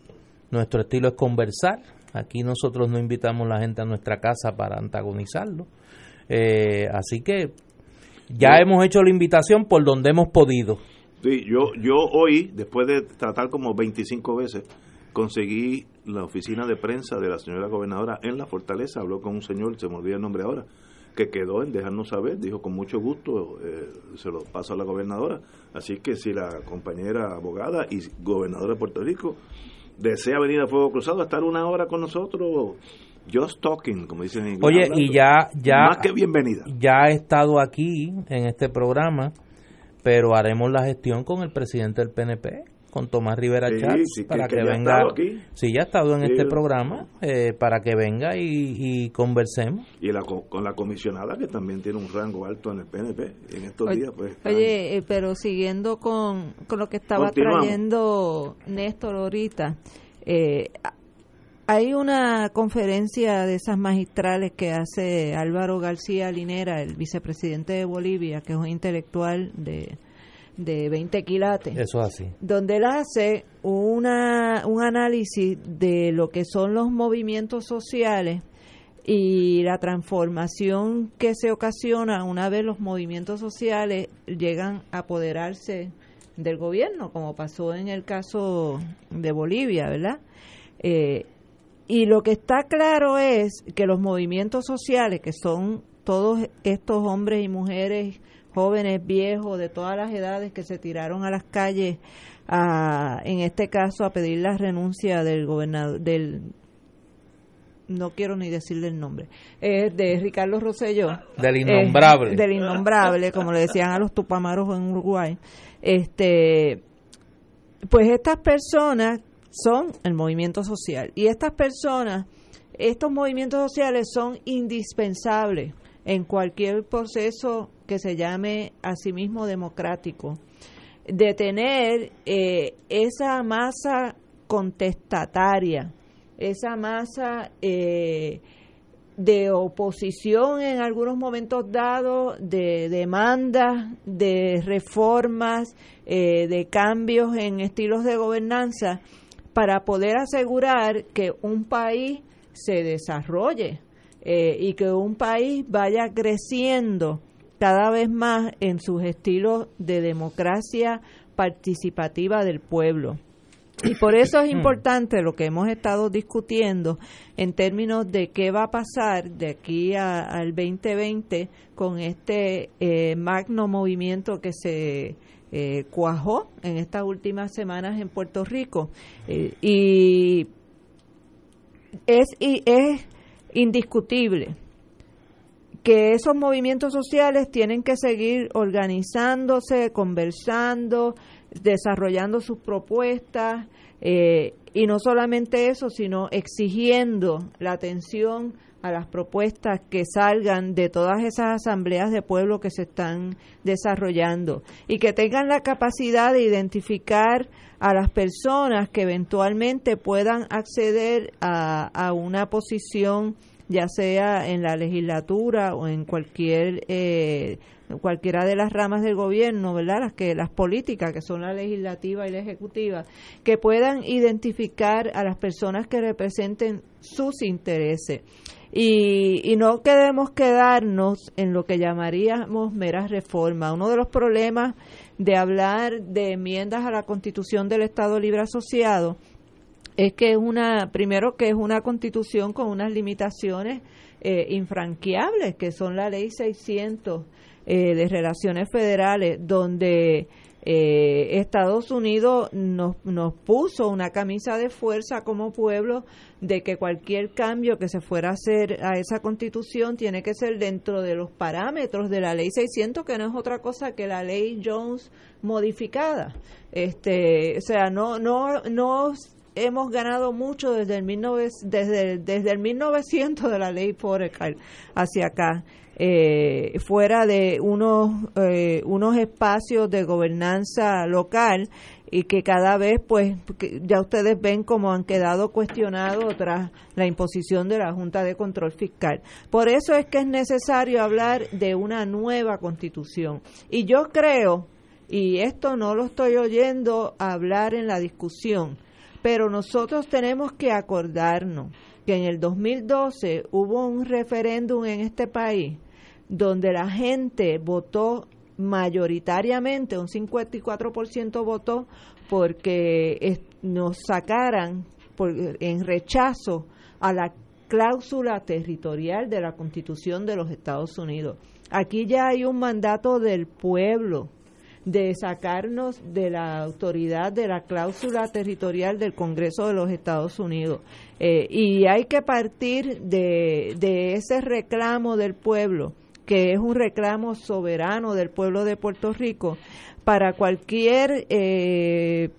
nuestro estilo es conversar. Aquí nosotros no invitamos a la gente a nuestra casa para antagonizarlo. Eh, así que ya hemos hecho la invitación por donde hemos podido. Sí, yo, yo hoy, después de tratar como 25 veces, conseguí la oficina de prensa de la señora gobernadora en la fortaleza. Habló con un señor, se me olvida el nombre ahora, que quedó en dejarnos saber. Dijo con mucho gusto, eh, se lo paso a la gobernadora. Así que si la compañera abogada y gobernadora de Puerto Rico desea venir a Fuego Cruzado a estar una hora con nosotros, just talking, como dicen en inglés. Oye, hablando, y ya, ya, Más que bienvenida. ya he estado aquí en este programa, pero haremos la gestión con el presidente del PNP, con Tomás Rivera Sí, Chats, sí, que- para que que, ya ha venga. estado aquí. Sí, ya ha estado en Sí. este programa, eh, para que venga y, y conversemos. y la, co- con la comisionada que también tiene un rango alto en el PNP en estos Oye, días pues Oye, eh, pero siguiendo con, con lo que estaba trayendo Néstor ahorita, eh, hay una conferencia de esas magistrales que hace Álvaro García Linera, el vicepresidente de Bolivia, que es un intelectual de, de 20 quilates Eso es así. donde él hace una, un análisis de lo que son los movimientos sociales y la transformación que se ocasiona una vez los movimientos sociales llegan a apoderarse del gobierno, como pasó en el caso de Bolivia, ¿verdad? Eh, y lo que está claro es que los movimientos sociales, que son todos estos hombres y mujeres, jóvenes, viejos, de todas las edades que se tiraron a las calles, a, en este caso a pedir la renuncia del gobernador, del no quiero ni decirle el nombre, eh, de Ricardo Rosselló. Del innombrable. Eh, del innombrable, como le decían a los tupamaros en Uruguay. Este, pues estas personas son el movimiento social y estas personas, estos movimientos sociales son indispensables en cualquier proceso que se llame a sí mismo democrático, de tener eh, esa masa contestataria, esa masa eh, de oposición en algunos momentos dados, de demandas, de reformas, eh, de cambios en estilos de gobernanza, para poder asegurar que un país se desarrolle eh, y que un país vaya creciendo cada vez más en sus estilos de democracia participativa del pueblo. Y por eso es importante lo que hemos estado discutiendo en términos de qué va a pasar de aquí al 2020 con este eh, magno movimiento que se eh, cuajó en estas últimas semanas en Puerto Rico. Eh, y es, y es indiscutible que esos movimientos sociales tienen que seguir organizándose, conversando, desarrollando sus propuestas eh, y no solamente eso, sino exigiendo la atención a las propuestas que salgan de todas esas asambleas de pueblo que se están desarrollando y que tengan la capacidad de identificar a las personas que eventualmente puedan acceder a, a una posición ya sea en la legislatura o en cualquier eh, cualquiera de las ramas del gobierno, ¿verdad? Las que las políticas que son la legislativa y la ejecutiva, que puedan identificar a las personas que representen sus intereses. Y, y no queremos quedarnos en lo que llamaríamos meras reformas. Uno de los problemas de hablar de enmiendas a la Constitución del Estado Libre Asociado es que es una, primero que es una constitución con unas limitaciones eh, infranqueables, que son la ley 600 eh, de relaciones federales, donde eh, Estados Unidos nos, nos puso una camisa de fuerza como pueblo de que cualquier cambio que se fuera a hacer a esa constitución tiene que ser dentro de los parámetros de la ley 600 que no es otra cosa que la ley Jones modificada este o sea no no no hemos ganado mucho desde el, desde, desde el 1900 de la ley Forecal hacia acá. Eh, fuera de unos, eh, unos espacios de gobernanza local y que cada vez, pues, ya ustedes ven cómo han quedado cuestionados tras la imposición de la Junta de Control Fiscal. Por eso es que es necesario hablar de una nueva constitución. Y yo creo, y esto no lo estoy oyendo hablar en la discusión, pero nosotros tenemos que acordarnos que en el 2012 hubo un referéndum en este país donde la gente votó mayoritariamente, un 54% votó porque nos sacaran en rechazo a la cláusula territorial de la Constitución de los Estados Unidos. Aquí ya hay un mandato del pueblo de sacarnos de la autoridad de la cláusula territorial del Congreso de los Estados Unidos. Eh, y hay que partir de, de ese reclamo del pueblo, que es un reclamo soberano del pueblo de Puerto Rico, para cualquier eh,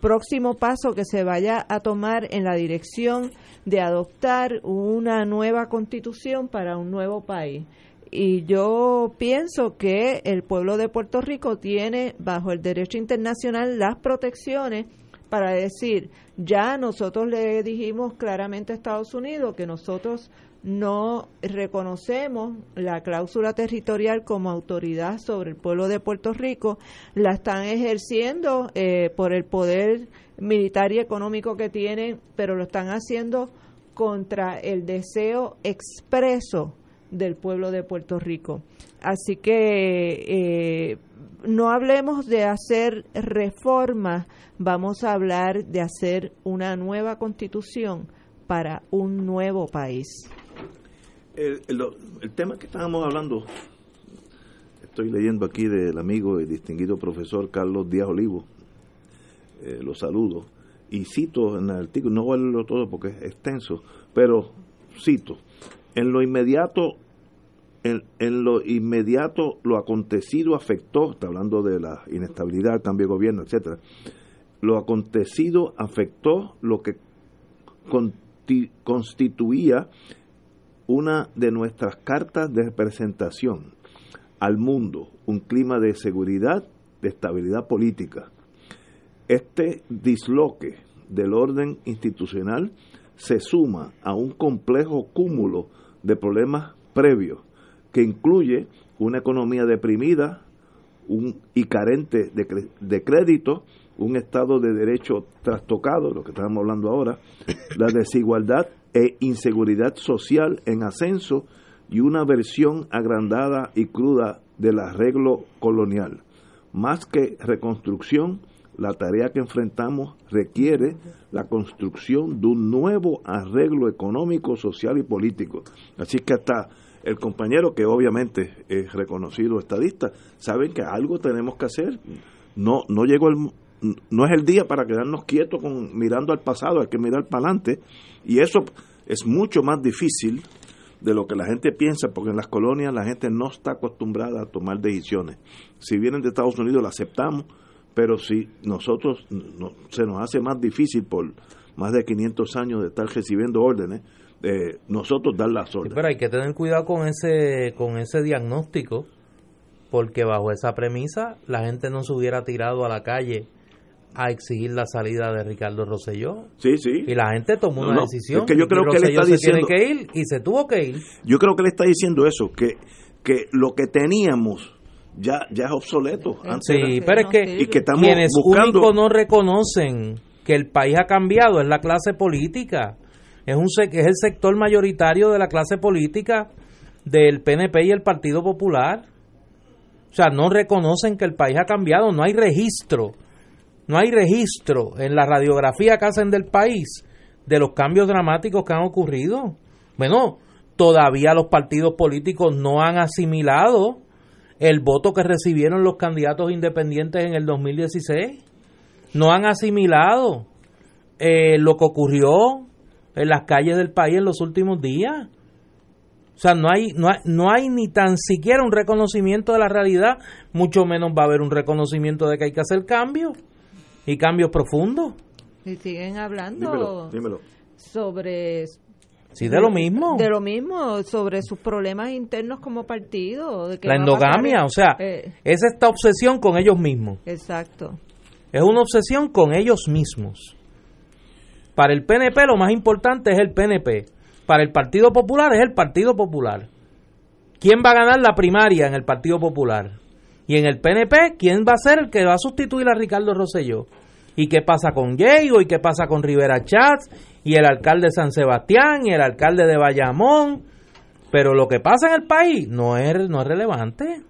próximo paso que se vaya a tomar en la dirección de adoptar una nueva constitución para un nuevo país. Y yo pienso que el pueblo de Puerto Rico tiene bajo el derecho internacional las protecciones para decir, ya nosotros le dijimos claramente a Estados Unidos que nosotros no reconocemos la cláusula territorial como autoridad sobre el pueblo de Puerto Rico, la están ejerciendo eh, por el poder militar y económico que tienen, pero lo están haciendo contra el deseo expreso del pueblo de Puerto Rico. Así que eh, no hablemos de hacer reformas, vamos a hablar de hacer una nueva constitución para un nuevo país. El, tema que estábamos hablando, estoy leyendo aquí del amigo y distinguido profesor Carlos Díaz Olivo, eh, lo saludo, y cito en el artículo, no voy a leerlo todo porque es extenso, pero cito, en lo inmediato, en, lo inmediato lo acontecido afectó, está hablando de la inestabilidad, cambio de gobierno, etcétera. Lo acontecido afectó lo que constituía una de nuestras cartas de representación al mundo, un clima de seguridad, de estabilidad política. Este disloque del orden institucional se suma a un complejo cúmulo de problemas previos, que incluye una economía deprimida y carente de, de crédito, un Estado de Derecho trastocado, lo que estamos hablando ahora, la desigualdad e inseguridad social en ascenso y una versión agrandada y cruda del arreglo colonial. Más que reconstrucción, la tarea que enfrentamos requiere la construcción de un nuevo arreglo económico, social y político. Así que hasta el compañero, que obviamente es reconocido estadista, saben que algo tenemos que hacer. No, no llegó el, no es el día para quedarnos quietos con, mirando al pasado, hay que mirar para adelante. Y eso es mucho más difícil de lo que la gente piensa, porque en las colonias la gente no está acostumbrada a tomar decisiones. Si vienen de Estados Unidos, la aceptamos, pero si nosotros no, se nos hace más difícil por más de 500 años de estar recibiendo órdenes, eh, nosotros dar las órdenes. pero hay que tener cuidado con ese, con ese diagnóstico, porque bajo esa premisa la gente no se hubiera tirado a la calle a exigir la salida de Ricardo Rosselló. Sí, sí. Y la gente tomó una decisión. que yo creo que él está diciendo que ir y se tuvo que ir. Yo creo que él está diciendo eso, que que lo que teníamos ya ya es obsoleto. sí, pero es que, quienes únicos no reconocen que el país ha cambiado es la clase política. Es un es el sector mayoritario de la clase política del PNP y el Partido Popular. O sea, no reconocen que el país ha cambiado, no hay registro no hay registro en la radiografía que hacen del país de los cambios dramáticos que han ocurrido. Bueno, todavía los partidos políticos no han asimilado el voto que recibieron los candidatos independientes en el 2016. No han asimilado eh, lo que ocurrió en las calles del país en los últimos días. O sea, no hay, no hay, no hay ni tan siquiera un reconocimiento de la realidad, mucho menos va a haber un reconocimiento de que hay que hacer cambios y cambios profundos. Y siguen hablando sobre... Sí, de lo mismo. De lo mismo, sobre sus problemas internos como partido. De la endogamia, o sea, eh, es esta obsesión con ellos mismos. Exacto. Es una obsesión con ellos mismos. Para el PNP lo más importante es el PNP. Para el Partido Popular es el Partido Popular. ¿Quién va a ganar la primaria en el Partido Popular? Y en el PNP, ¿quién va a ser el que va a sustituir a Ricardo Rosselló? ¿Y qué pasa con Diego? ¿Y qué pasa con Rivera Chats? ¿Y el alcalde de San Sebastián? ¿Y el alcalde de Bayamón? Pero lo que pasa en el país no es, no es relevante.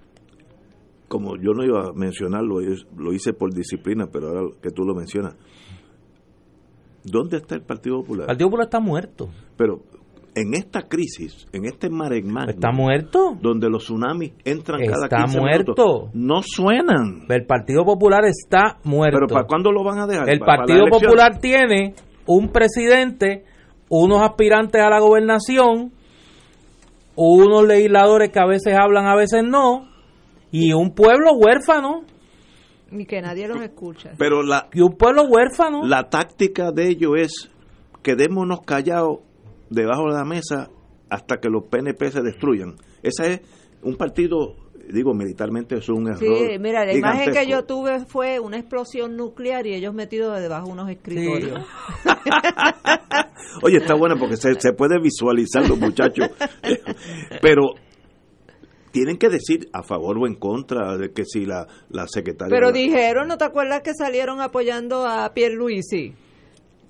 Como yo no iba a mencionarlo, lo hice por disciplina, pero ahora que tú lo mencionas, ¿dónde está el Partido Popular? El Partido Popular está muerto. Pero en esta crisis, en este maregmán, está muerto, donde los tsunamis entran cada 15 muerto. no suenan. El Partido Popular está muerto. Pero ¿para cuándo lo van a dejar? El Partido Popular tiene un presidente, unos aspirantes a la gobernación, unos legisladores que a veces hablan, a veces no, y un pueblo huérfano. Y que nadie los escucha. Pero la, y un pueblo huérfano. La táctica de ellos es quedémonos callados debajo de la mesa hasta que los PNP se destruyan. Ese es un partido, digo, militarmente es un error. Sí, mira, la imagen que yo tuve fue una explosión nuclear y ellos metidos debajo de unos escritorios. Oye, está bueno porque se, se puede visualizar los muchachos. Pero tienen que decir a favor o en contra de que si la, la secretaria... Pero dijeron, ¿no te acuerdas que salieron apoyando a Pierre Luisi?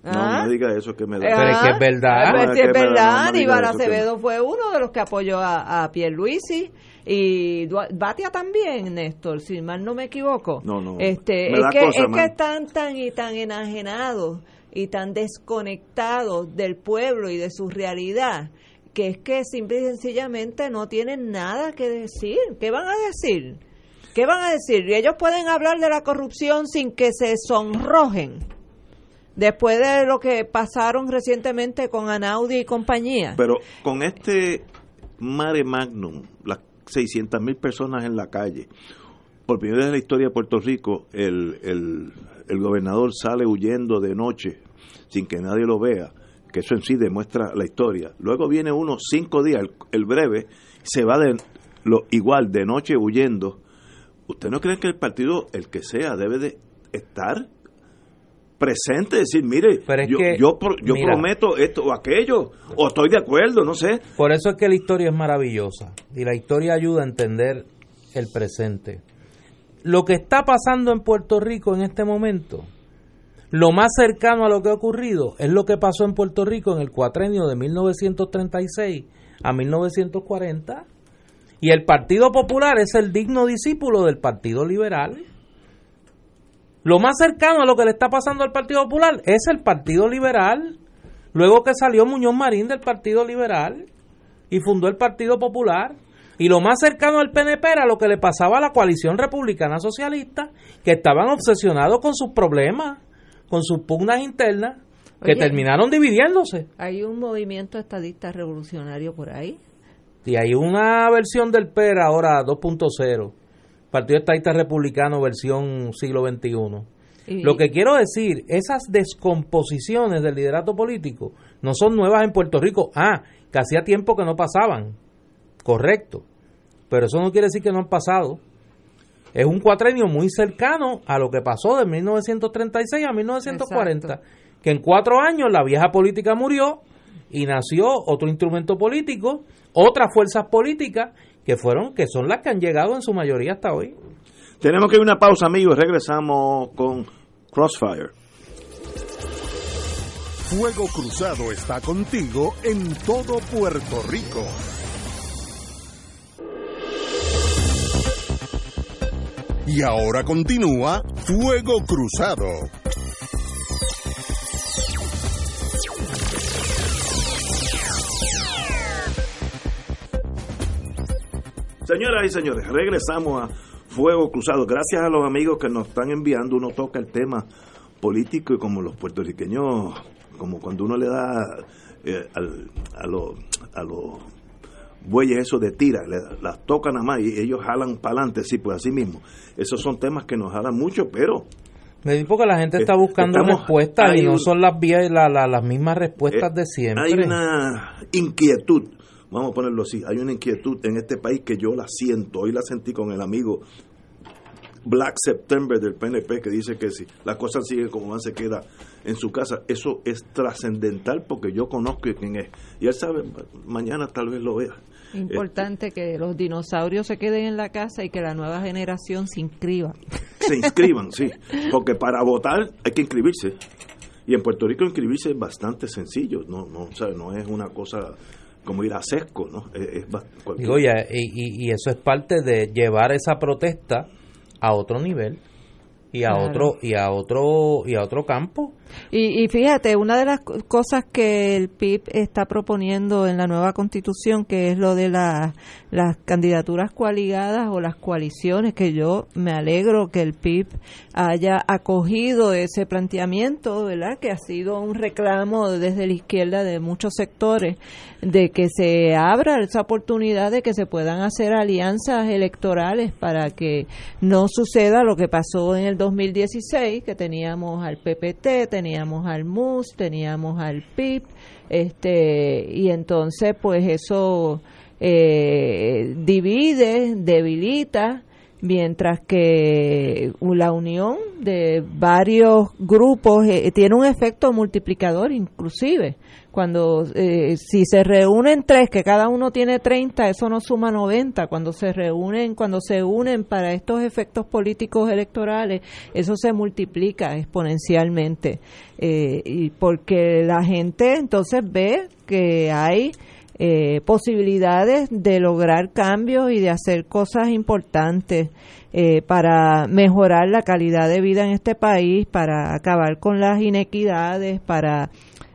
No, ¿Ah? me diga eso que me da. Pero es que es verdad. Pero es, verdad. Iván Acevedo fue uno de los que apoyó a, a Pierluisi y Batia también, Néstor, si mal no me equivoco. No, no. Este, es, que, es que están tan y tan enajenados y tan desconectados del pueblo y de su realidad que es que simple y sencillamente no tienen nada que decir. ¿Qué van a decir? ¿Qué van a decir? Y ellos pueden hablar de la corrupción sin que se sonrojen después de lo que pasaron recientemente con Anaudi y compañía. Pero con este mare magnum, las 600 mil personas en la calle, por primera vez en la historia de Puerto Rico, el, el, el gobernador sale huyendo de noche sin que nadie lo vea, que eso en sí demuestra la historia. Luego viene uno cinco días, el, el breve, se va de lo igual de noche huyendo. ¿Usted no cree que el partido, el que sea, debe de estar presente, decir, mire, Pero es yo, que, yo, pro- yo mira. prometo esto o aquello, o estoy de acuerdo, no sé. Por eso es que la historia es maravillosa y la historia ayuda a entender el presente. Lo que está pasando en Puerto Rico en este momento, lo más cercano a lo que ha ocurrido es lo que pasó en Puerto Rico en el cuatrenio de 1936 a 1940 y el Partido Popular es el digno discípulo del Partido Liberal. Lo más cercano a lo que le está pasando al Partido Popular es el Partido Liberal. Luego que salió Muñoz Marín del Partido Liberal y fundó el Partido Popular. Y lo más cercano al PNP era lo que le pasaba a la coalición republicana socialista, que estaban obsesionados con sus problemas, con sus pugnas internas, que Oye. terminaron dividiéndose. Hay un movimiento estadista revolucionario por ahí. Y hay una versión del PER ahora 2.0, Partido Estadista Republicano versión siglo XXI. Y- Lo que quiero decir, esas descomposiciones del liderato político no son nuevas en Puerto Rico. Ah, que hacía tiempo que no pasaban. Correcto. Pero eso no quiere decir que no han pasado. Es un cuatrenio muy cercano a lo que pasó de 1936 a 1940. Exacto. Que en cuatro años la vieja política murió y nació otro instrumento político, otras fuerzas políticas que fueron, que son las que han llegado en su mayoría hasta hoy. Tenemos que ir a una pausa, amigos, regresamos con Crossfire. Fuego Cruzado está contigo en todo Puerto Rico. Y ahora continúa Fuego Cruzado. Señoras y señores, regresamos a Fuego Cruzado. Gracias a los amigos que nos están enviando, uno toca el tema político y como los puertorriqueños, como cuando uno le da eh, al- a los a los bueyes esos de tira, le- las tocan nada más y ellos jalan para adelante, sí, pues así mismo. Esos son temas que nos jalan mucho, pero Me digo porque la gente está Eh, buscando estamos- respuestas y no son las vías la- la- las mismas respuestas Eh, de siempre. Hay una inquietud, vamos a ponerlo así, hay una inquietud en este país que yo la siento, hoy la sentí con el amigo Black September del PNP que dice que si las cosas siguen como van se queda en su casa, eso es trascendental porque yo conozco quién es y él sabe, mañana tal vez lo vea. Importante que los dinosaurios se queden en la casa y que la nueva generación se inscriba. se inscriban, sí, porque para votar hay que inscribirse. Y en Puerto Rico inscribirse es bastante sencillo, no no, o sea, no es una cosa como ir a sesco, ¿no? Es, es bast- cualquier- Digo, ya, y, y- y eso es parte de llevar esa protesta a otro nivel y a Claro. otro y a otro y a otro campo. Y, y fíjate, una de las co- cosas que el PIB está proponiendo en la nueva constitución, que es lo de la- las candidaturas coaligadas o las coaliciones, que yo me alegro que el PIB haya acogido ese planteamiento, ¿verdad? Que ha sido un reclamo desde la izquierda de muchos sectores, de que se abra esa oportunidad de que se puedan hacer alianzas electorales para que no suceda lo que pasó en el 2016, que teníamos al PPT, teníamos al MUS, teníamos al PIB, este, y entonces pues eso eh, divide, debilita, mientras que la unión de varios grupos eh, tiene un efecto multiplicador inclusive. Cuando eh, si se reúnen tres, que cada uno tiene 30, eso no suma 90. Cuando se reúnen, cuando se unen para estos efectos políticos electorales, eso se multiplica exponencialmente. Eh, y porque la gente entonces ve que hay eh, posibilidades de lograr cambios y de hacer cosas importantes eh, para mejorar la calidad de vida en este país, para acabar con las inequidades, para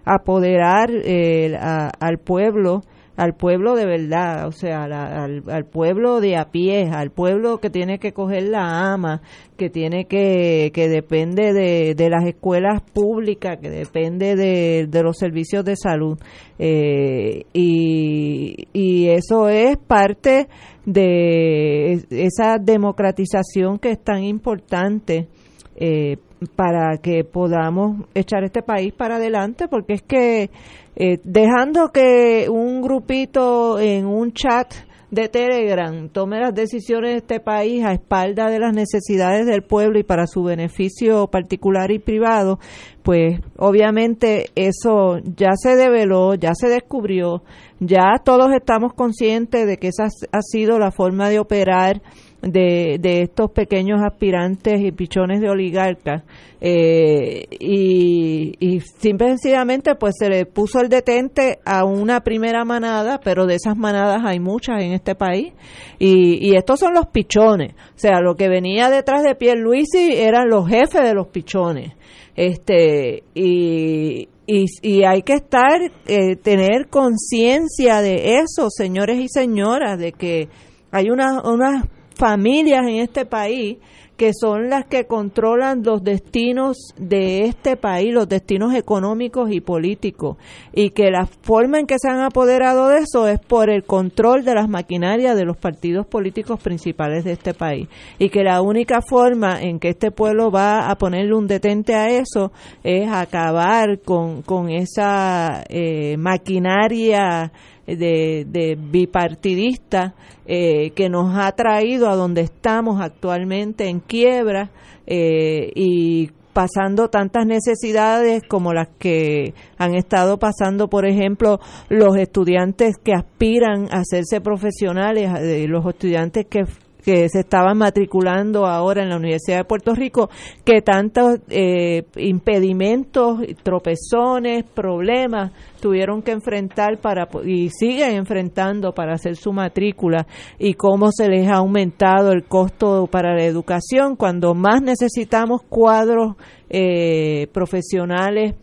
apoderar eh, a- al pueblo, al pueblo de verdad, o sea, al, al pueblo de a pie, al pueblo que tiene que coger la ama, que tiene que, que depende de, de las escuelas públicas, que depende de, de los servicios de salud. Eh, y, y eso es parte de esa democratización que es tan importante eh, para que podamos echar este país para adelante, porque es que eh, dejando que un grupito en un chat de Telegram tome las decisiones de este país a espalda de las necesidades del pueblo y para su beneficio particular y privado, pues obviamente eso ya se develó, ya se descubrió, ya todos estamos conscientes de que esa ha sido la forma de operar de, de estos pequeños aspirantes y pichones de oligarcas eh, y, y sencillamente pues se le puso el detente a una primera manada pero de esas manadas hay muchas en este país y, y estos son los pichones. O sea lo que venía detrás de Pierluisi eran los jefes de los pichones. Este y, y, y, hay que estar, eh, tener conciencia de eso, señores y señoras, de que hay unas unas familias en este país que son las que controlan los destinos de este país, los destinos económicos y políticos, y que la forma en que se han apoderado de eso es por el control de las maquinarias de los partidos políticos principales de este país, y que la única forma en que este pueblo va a ponerle un detente a eso es acabar con, con esa eh, maquinaria de, de bipartidista eh, que nos ha traído a donde estamos actualmente en quiebra eh, y pasando tantas necesidades como las que han estado pasando, por ejemplo, los estudiantes que aspiran a hacerse profesionales, eh, los estudiantes que que se estaban matriculando ahora en la Universidad de Puerto Rico, que tantos eh, impedimentos, tropezones, problemas tuvieron que enfrentar para y siguen enfrentando para hacer su matrícula y cómo se les ha aumentado el costo para la educación cuando más necesitamos cuadros eh, profesionales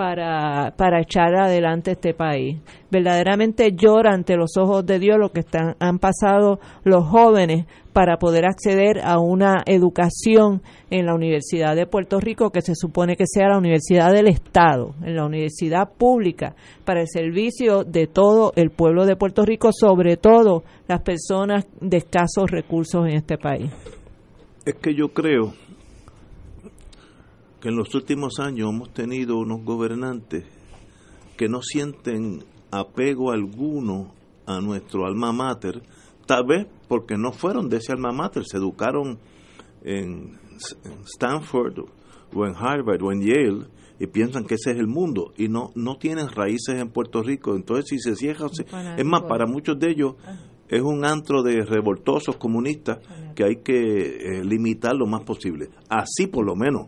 para, para echar adelante este país. Verdaderamente llora ante los ojos de Dios lo que están, han pasado los jóvenes para poder acceder a una educación en la Universidad de Puerto Rico, que se supone que sea la Universidad del Estado, en la universidad pública, para el servicio de todo el pueblo de Puerto Rico, sobre todo las personas de escasos recursos en este país. Es que yo creo que en los últimos años hemos tenido unos gobernantes que no sienten apego alguno a nuestro alma mater, tal vez porque no fueron de ese alma mater, se educaron en Stanford o en Harvard o en Yale y piensan que ese es el mundo y no no tienen raíces en Puerto Rico, entonces si se cierra, es más, para muchos de ellos es un antro de revoltosos comunistas que hay que eh, limitar lo más posible. Así por lo menos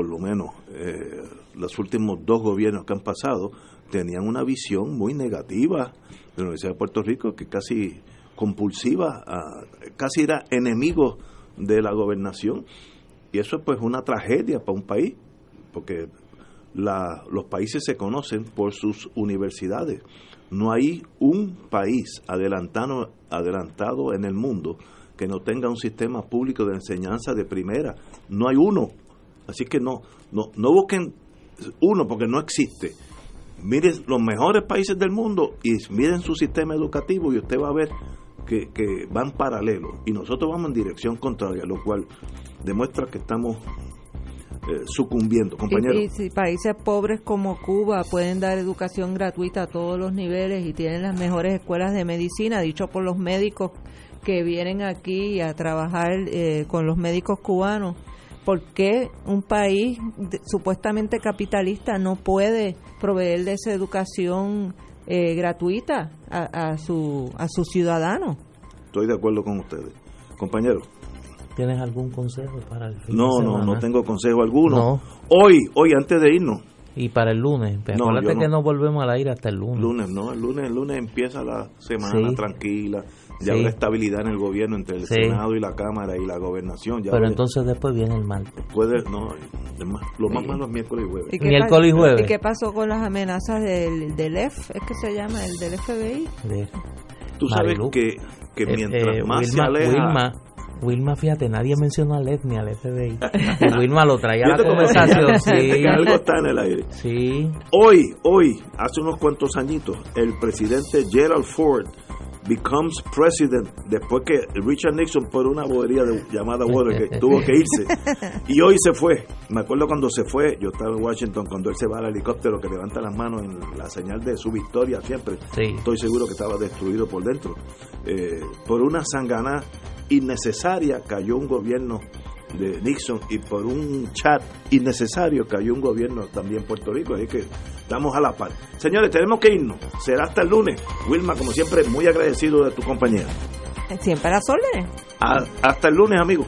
por lo menos eh, los últimos dos gobiernos que han pasado, tenían una visión muy negativa de la Universidad de Puerto Rico, que casi compulsiva, casi era enemigo de la gobernación. Y eso es pues una tragedia para un país, porque la, los países se conocen por sus universidades. No hay un país adelantado, adelantado en el mundo que no tenga un sistema público de enseñanza de primera. No hay uno. Así que no, no, no busquen uno porque no existe. Miren los mejores países del mundo y miren su sistema educativo y usted va a ver que, que van paralelos y nosotros vamos en dirección contraria, lo cual demuestra que estamos eh, sucumbiendo, compañeros. Y, y, si países pobres como Cuba pueden dar educación gratuita a todos los niveles y tienen las mejores escuelas de medicina, dicho por los médicos que vienen aquí a trabajar eh, con los médicos cubanos, ¿por qué un país de, supuestamente capitalista no puede proveerle esa educación eh, gratuita a, a, su, a sus ciudadanos? Estoy de acuerdo con ustedes. Compañeros. ¿Tienes algún consejo para el fin No, de no, semana? no tengo consejo alguno. No. Hoy, hoy antes de irnos, Y para el lunes. Pero No, acuérdate yo que no. no volvemos al aire hasta el lunes. lunes, no, el lunes, el lunes empieza la semana Sí. tranquila, ya Sí. habrá estabilidad en el gobierno entre el Sí. Senado y la Cámara y la gobernación. Ya Pero habrá- entonces después viene el martes. puede, no, lo más malo es miércoles y jueves. ¿Y qué Miércoles y jueves. ¿Y qué pasó con las amenazas del, del F? ¿Es que se llama? ¿El del FBI? De- Tú sabes Marilu. que, que Eh, mientras eh, más se Wilma, aleja... Wilma, Wilma, fíjate, nadie mencionó al EF ni al FBI. Y Wilma lo traía a la conversación. Sí, algo está en el aire. sí. Hoy, hoy, hace unos cuantos añitos, el presidente Gerald Ford becomes president después que Richard Nixon por una bobería de, llamada Watergate tuvo que irse. Y hoy se fue. Me acuerdo cuando se fue yo estaba en Washington cuando él se va al helicóptero que levanta las manos en la señal de su victoria siempre estoy seguro que estaba destruido por dentro. Eh, por una sangana innecesaria cayó un gobierno de Nixon y por un chat innecesario cayó un gobierno también en Puerto Rico, así que estamos a la par. Señores, tenemos que irnos. Será hasta el lunes. Wilma, como siempre, muy agradecido de tu compañía. Siempre a las órdenes. hasta el lunes, amigos.